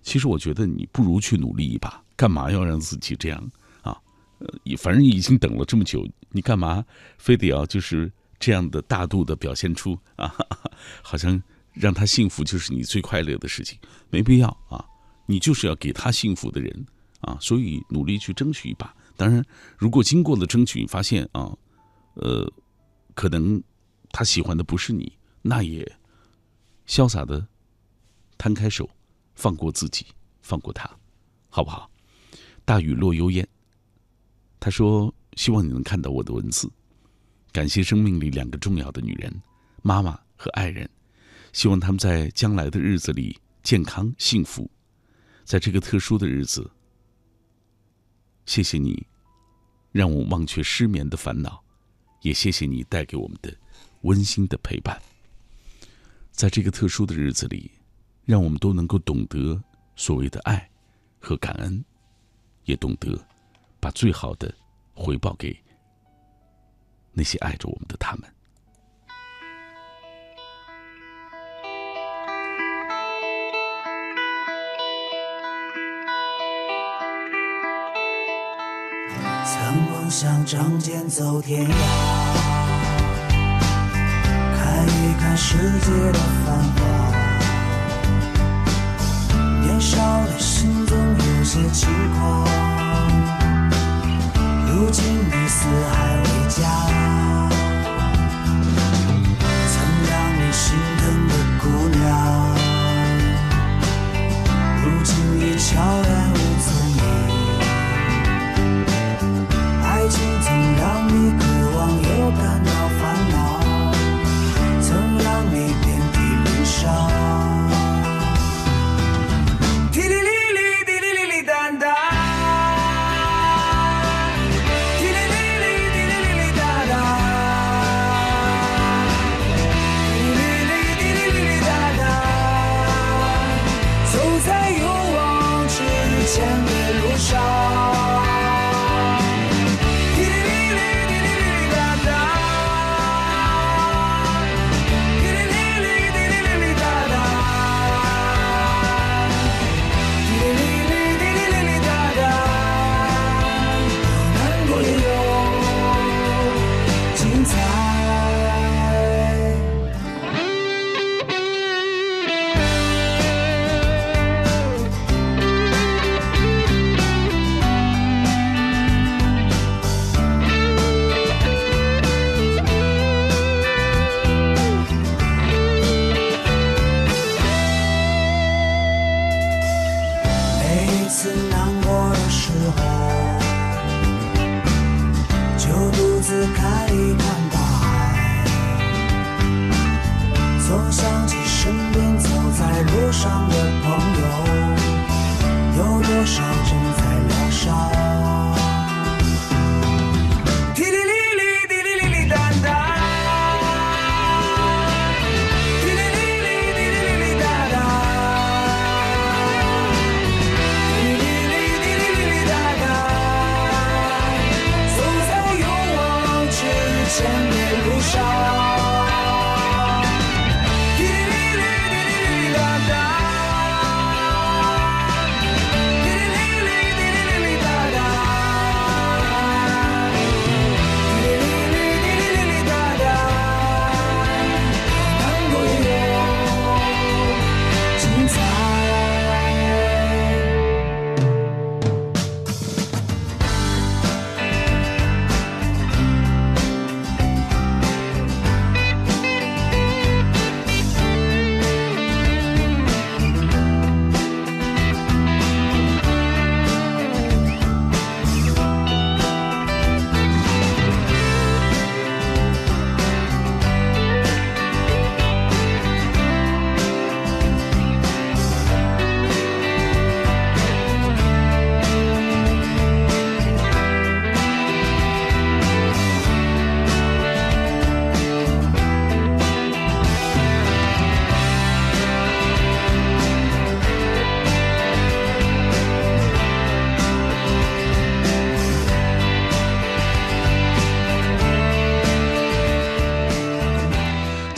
[SPEAKER 2] 其实我觉得你不如去努力一把，干嘛要让自己这样？呃，反正已经等了这么久，你干嘛非得要就是这样的大度的表现出啊？好像让他幸福就是你最快乐的事情，没必要啊！你就是要给他幸福的人。啊，所以努力去争取一把。当然，如果经过了争取，你发现啊，呃，可能他喜欢的不是你，那也潇洒的摊开手，放过自己，放过他，好不好？大雨落幽烟。他说：“希望你能看到我的文字，感谢生命里两个重要的女人，妈妈和爱人。希望他们在将来的日子里健康幸福，在这个特殊的日子。”谢谢你，让我忘却失眠的烦恼，也谢谢你带给我们的温馨的陪伴。在这个特殊的日子里，让我们都能够懂得所谓的爱和感恩，也懂得把最好的回报给那些爱着我们的他们。
[SPEAKER 11] 曾梦想仗剑走天涯，看一看世界的繁华。年少的心总有些轻狂，如今你四海为家。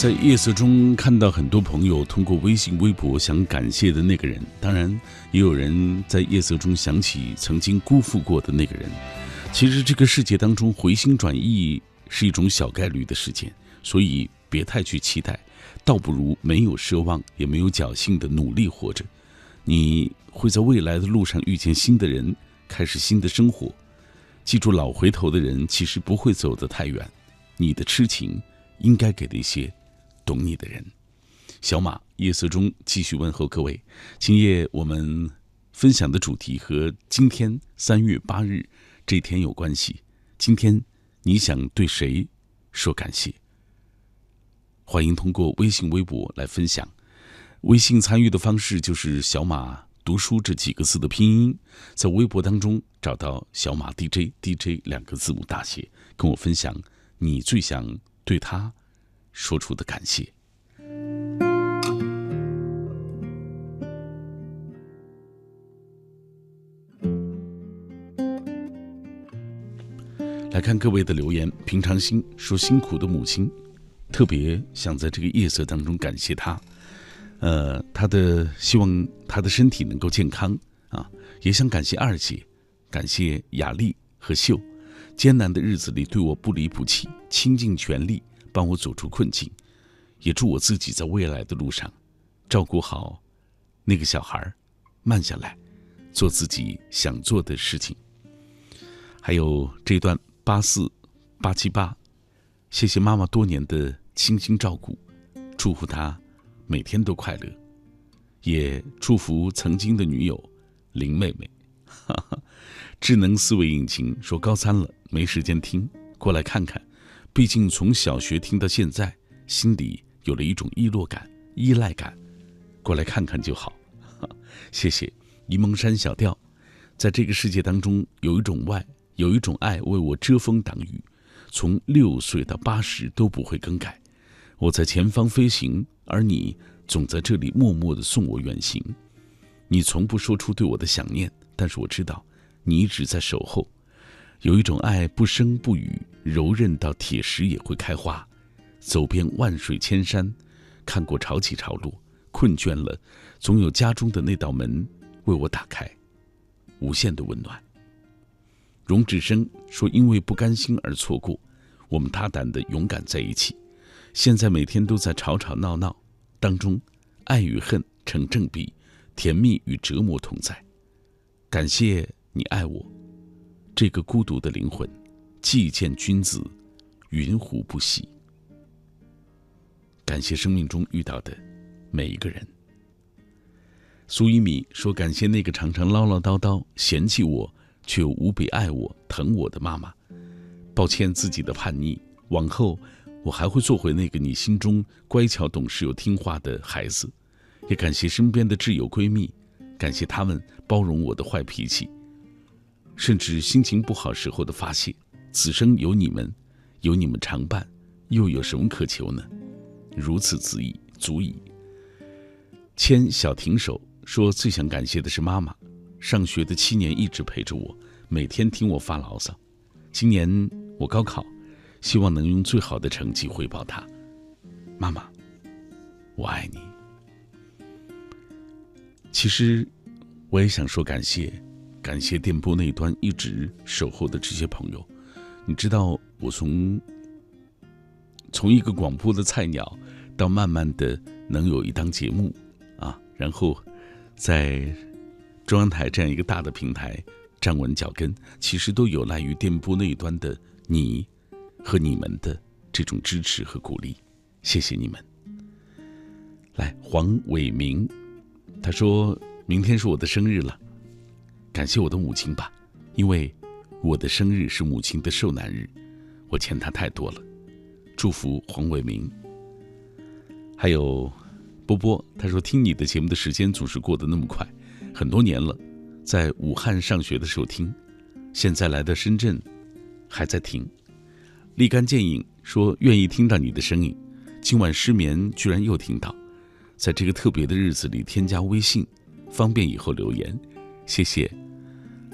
[SPEAKER 5] 在
[SPEAKER 2] 夜色中看到很多朋友通过微信、微博想感谢的那个人，当然也有人在夜色中想起曾经辜负过的那个人。其实这个世界当中回心转意是一种小概率的事件，所以别太去期待，倒不如没有奢望也没有侥幸的努力活着。你会在未来的路上遇见新的人，开始新的生活。记住，老回头的人其实不会走得太远。你的痴情应该给的一些懂你的人。小马夜色中继续问候各位。今夜我们分享的主题和今天三月八日这天有关系。今天你想对谁说感谢？欢迎通过微信、微博来分享。微信参与的方式就是“小马读书”这几个字的拼音，在微博当中找到“小马 DJ”、“DJ” 两个字母大写，跟我分享你最想对他说出的感谢。来看各位的留言，平常心说辛苦的母亲，特别想在这个夜色当中感谢她。呃，她的希望她的身体能够健康啊，也想感谢二姐，感谢雅丽和秀，艰难的日子里对我不离不弃，倾尽全力帮我走出困境，也祝我自己在未来的路上照顾好那个小孩，慢下来，做自己想做的事情。还有这段八四八七八，谢谢妈妈多年的倾心照顾，祝福她每天都快乐，也祝福曾经的女友林妹妹。哈哈，智能思维引擎说高三了没时间听，过来看看，毕竟从小学听到现在，心里有了一种依落感、依赖感，过来看看就好。哈 谢谢沂蒙山小调，在这个世界当中有一种外。有一种爱为我遮风挡雨，从六岁到八十都不会更改。我在前方飞行，而你总在这里默默的送我远行。你从不说出对我的想念，但是我知道你一直在守候。有一种爱不声不语，柔韧到铁石也会开花。走遍万水千山，看过潮起潮落，困倦了，总有家中的那道门为我打开，无限的温暖。荣志生说：“因为不甘心而错过，我们大胆的勇敢在一起。现在每天都在吵吵闹闹当中，爱与恨成正比，甜蜜与折磨同在。感谢你爱我，这个孤独的灵魂，既见君子，云胡不喜？感谢生命中遇到的每一个人。”苏一米说：“感谢那个常常唠唠叨叨、嫌弃我。”却又无比爱我、疼我的妈妈，抱歉自己的叛逆，往后我还会做回那个你心中乖巧、懂事又听话的孩子。也感谢身边的挚友闺蜜，感谢他们包容我的坏脾气，甚至心情不好时候的发泄。此生有你们，有你们常伴，又有什么可求呢？如此足矣，足矣。牵小停手说最想感谢的是妈妈，上学的七年一直陪着我，每天听我发牢骚。今年我高考，希望能用最好的成绩回报她。妈妈，我爱你。其实，我也想说感谢，感谢电波那端一直守候的这些朋友。你知道，我从从一个广播的菜鸟，到慢慢的能有一档节目，啊，然后在中央台这样一个大的平台站稳脚跟，其实都有赖于电波那一端的你和你们的这种支持和鼓励。谢谢你们。来，黄伟明，他说明天是我的生日了，感谢我的母亲吧，因为我的生日是母亲的寿难日，我欠她太多了。祝福黄伟明。还有波波，他说听你的节目的时间总是过得那么快，很多年了，在武汉上学的时候听，现在来到深圳，还在听。立竿见影说愿意听到你的声音。今晚失眠，居然又听到，在这个特别的日子里添加微信，方便以后留言，谢谢。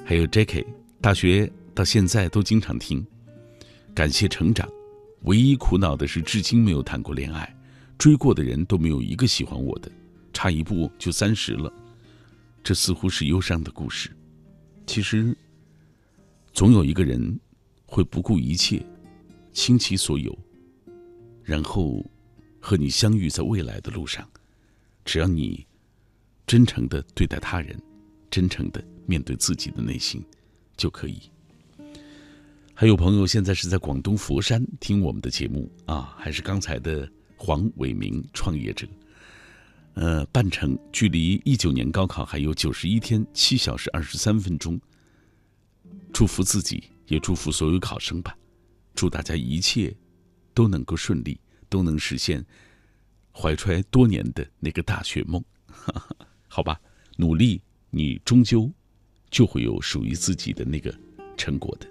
[SPEAKER 2] 还有 Jack 大学到现在都经常听，感谢成长。唯一苦恼的是，至今没有谈过恋爱，追过的人都没有一个喜欢我的，差一步就三十了，这似乎是忧伤的故事。其实，总有一个人会不顾一切，倾其所有，然后。和你相遇在未来的路上，只要你真诚的对待他人，真诚的面对自己的内心，就可以。还有朋友现在是在广东佛山听我们的节目啊，还是刚才的黄伟明创业者？呃，半程距离一九年高考还有九十一天七小时二十三分钟。祝福自己，也祝福所有考生吧，祝大家一切都能够顺利。都能实现怀揣多年的那个大学梦，好吧，努力，你终究就会有属于自己的那个成果的。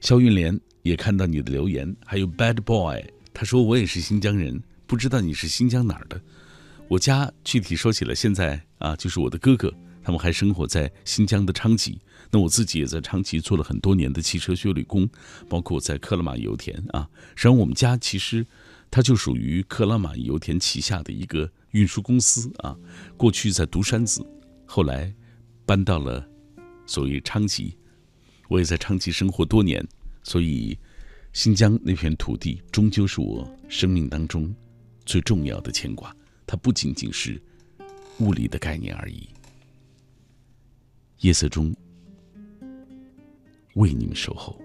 [SPEAKER 2] 肖运莲也看到你的留言，还有 Bad Boy，他说我也是新疆人，不知道你是新疆哪儿的。我家具体说起来，现在啊，就是我的哥哥，他们还生活在新疆的昌吉。那我自己也在昌吉做了很多年的汽车修理工，包括在克拉玛油田啊。实际上，我们家其实它就属于克拉玛油田旗下的一个运输公司啊。过去在独山子，后来搬到了所谓昌吉。我也在昌吉生活多年，所以新疆那片土地终究是我生命当中最重要的牵挂。它不仅仅是物理的概念而已。夜色中。为你们守候。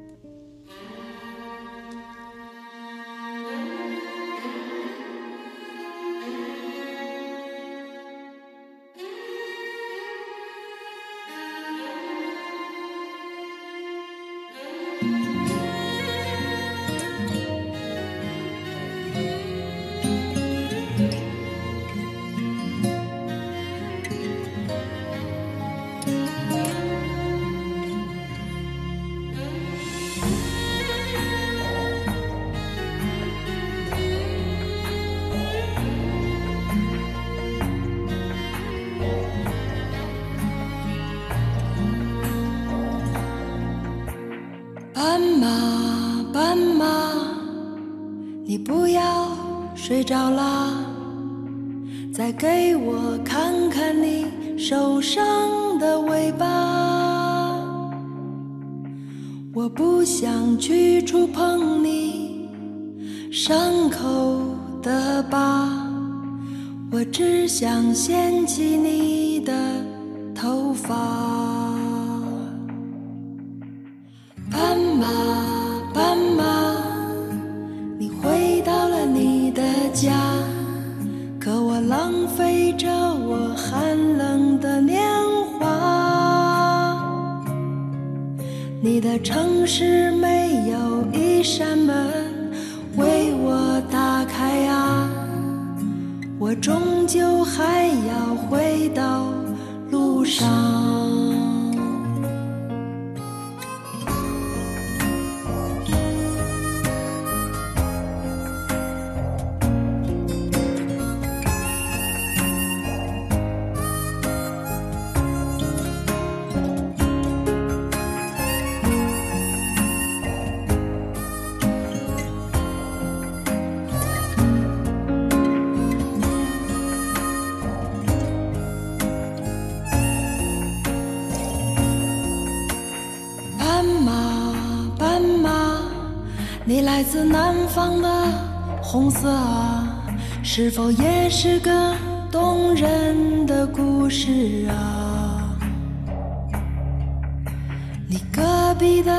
[SPEAKER 12] 来自南方的红色啊，是否也是个动人的故事啊？你隔壁的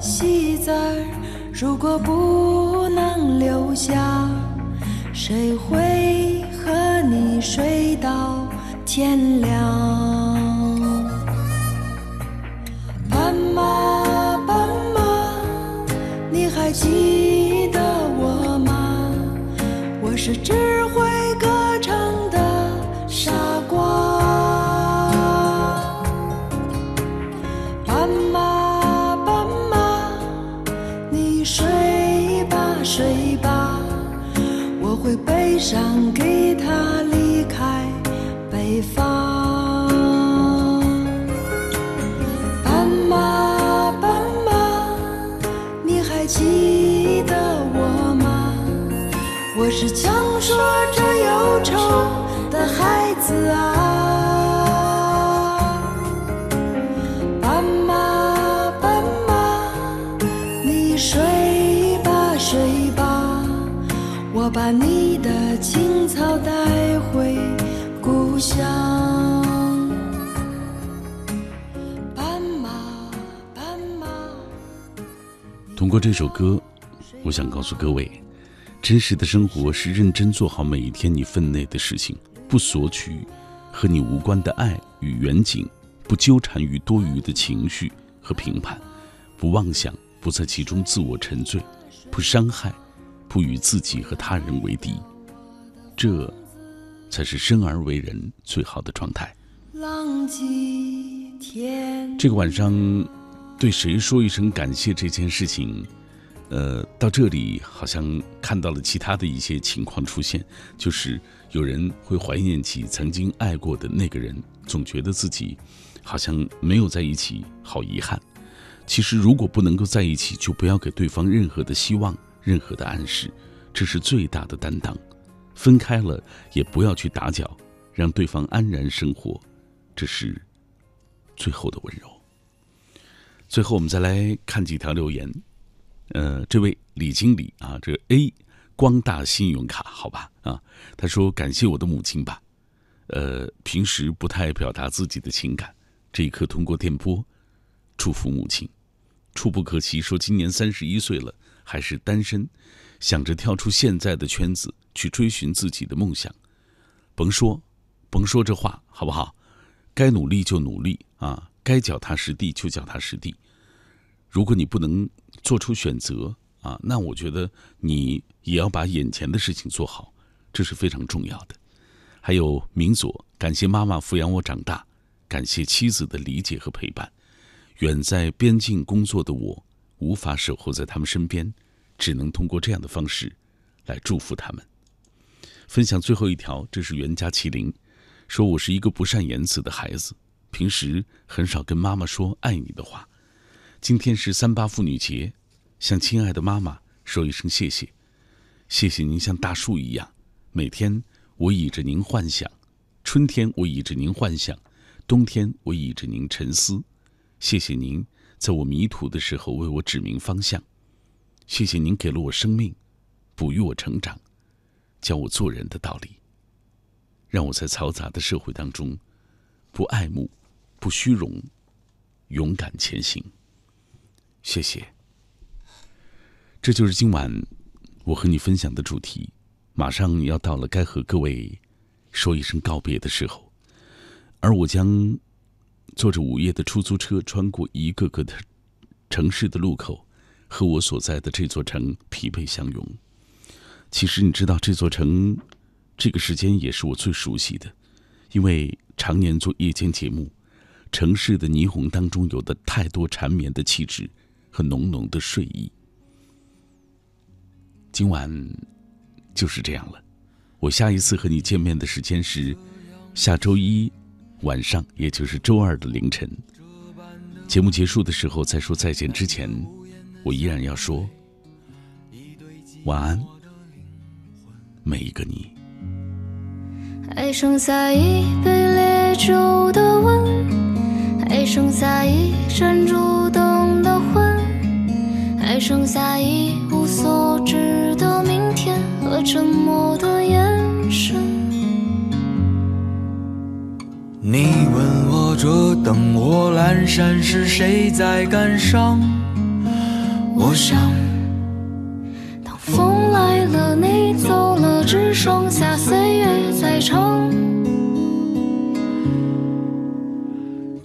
[SPEAKER 12] 戏子儿，如果不能留下，谁会和你睡到天亮？还记得我吗？我是只会歌唱的傻瓜。斑马，斑马，你睡吧睡吧，我会背上给是强说着忧愁的孩子啊。斑马，斑马，你睡吧睡吧，我把你的青草带回故乡。斑马，斑马。
[SPEAKER 2] 通过这首歌，我想告诉各位，真实的生活是认真做好每一天你分内的事情，不索取和你无关的爱与远景，不纠缠于多余的情绪和评判，不妄想，不在其中自我沉醉，不伤害，不与自己和他人为敌，这才是生而为人最好的状态。
[SPEAKER 12] 浪迹天
[SPEAKER 2] 这个晚上，对谁说一声感谢这件事情，呃，到这里好像看到了其他的一些情况出现，就是有人会怀念起曾经爱过的那个人，总觉得自己好像没有在一起，好遗憾。其实，如果不能够在一起，就不要给对方任何的希望，任何的暗示，这是最大的担当。分开了，也不要去打搅，让对方安然生活，这是最后的温柔。最后，我们再来看几条留言。呃，这位李经理啊，这个 A 光大信用卡，好吧啊，他说感谢我的母亲吧。呃，平时不太表达自己的情感，这一刻通过电波祝福母亲。触不可及说今年三十一岁了，还是单身，想着跳出现在的圈子，去追寻自己的梦想。甭说，甭说这话，好不好？该努力就努力啊，该脚踏实地就脚踏实地。如果你不能做出选择啊，那我觉得你也要把眼前的事情做好，这是非常重要的。还有明佐，感谢妈妈抚养我长大，感谢妻子的理解和陪伴。远在边境工作的我，无法守候在他们身边，只能通过这样的方式来祝福他们。分享最后一条，这是袁家麒麟说：“我是一个不善言辞的孩子，平时很少跟妈妈说爱你的话。今天是三八妇女节，向亲爱的妈妈说一声谢谢，谢谢您像大树一样，每天我倚着您幻想，春天我倚着您幻想，冬天我倚着您沉思。谢谢您在我迷途的时候为我指明方向，谢谢您给了我生命，哺育我成长，教我做人的道理，让我在嘈杂的社会当中不爱慕，不虚荣，勇敢前行。谢谢。这就是今晚我和你分享的主题。马上要到了该和各位说一声告别的时候，而我将坐着午夜的出租车，穿过一个个的城市的路口，和我所在的这座城疲惫相拥。其实你知道，这座城这个时间也是我最熟悉的，因为常年做夜间节目，城市的霓虹当中有的太多缠绵的气质和浓浓的睡意。今晚就是这样了，我下一次和你见面的时间是下周一晚上，也就是周二的凌晨。节目结束的时候，在说再见之前，我依然要说晚安，每一个你。
[SPEAKER 4] 还剩下一杯烈酒的温，还剩下一盏烛灯的昏，还剩下一无所知的明天和沉默的眼神。
[SPEAKER 6] 你问我这灯火阑珊是谁在感伤？我想，
[SPEAKER 4] 当风来了，你走了，只剩下岁月在唱。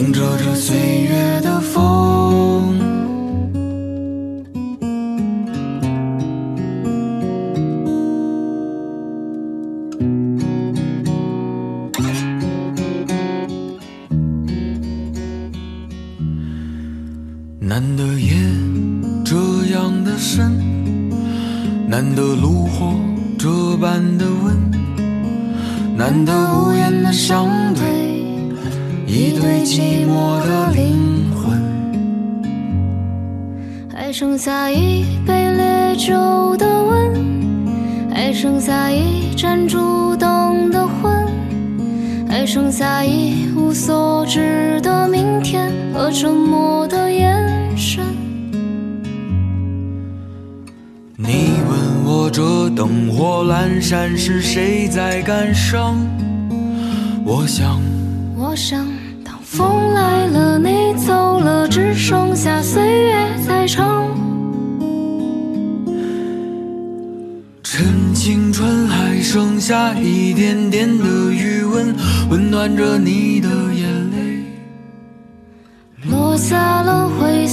[SPEAKER 6] 迎着这岁月的风。难得夜这样的深，难得炉火这般的温，难得无言的相对，一对寂寞的灵魂。
[SPEAKER 4] 还剩下一杯烈酒的温，还剩下一盏烛灯的昏，还剩下一无所知的明天和沉默的眼神。
[SPEAKER 6] 你问我这灯火阑珊是谁在感伤？我想，
[SPEAKER 4] 我想，当风来了，你走了，只剩下岁月在唱。
[SPEAKER 6] 趁青春还剩下一点点的余温，温暖着你的眼泪。
[SPEAKER 4] 落下了灰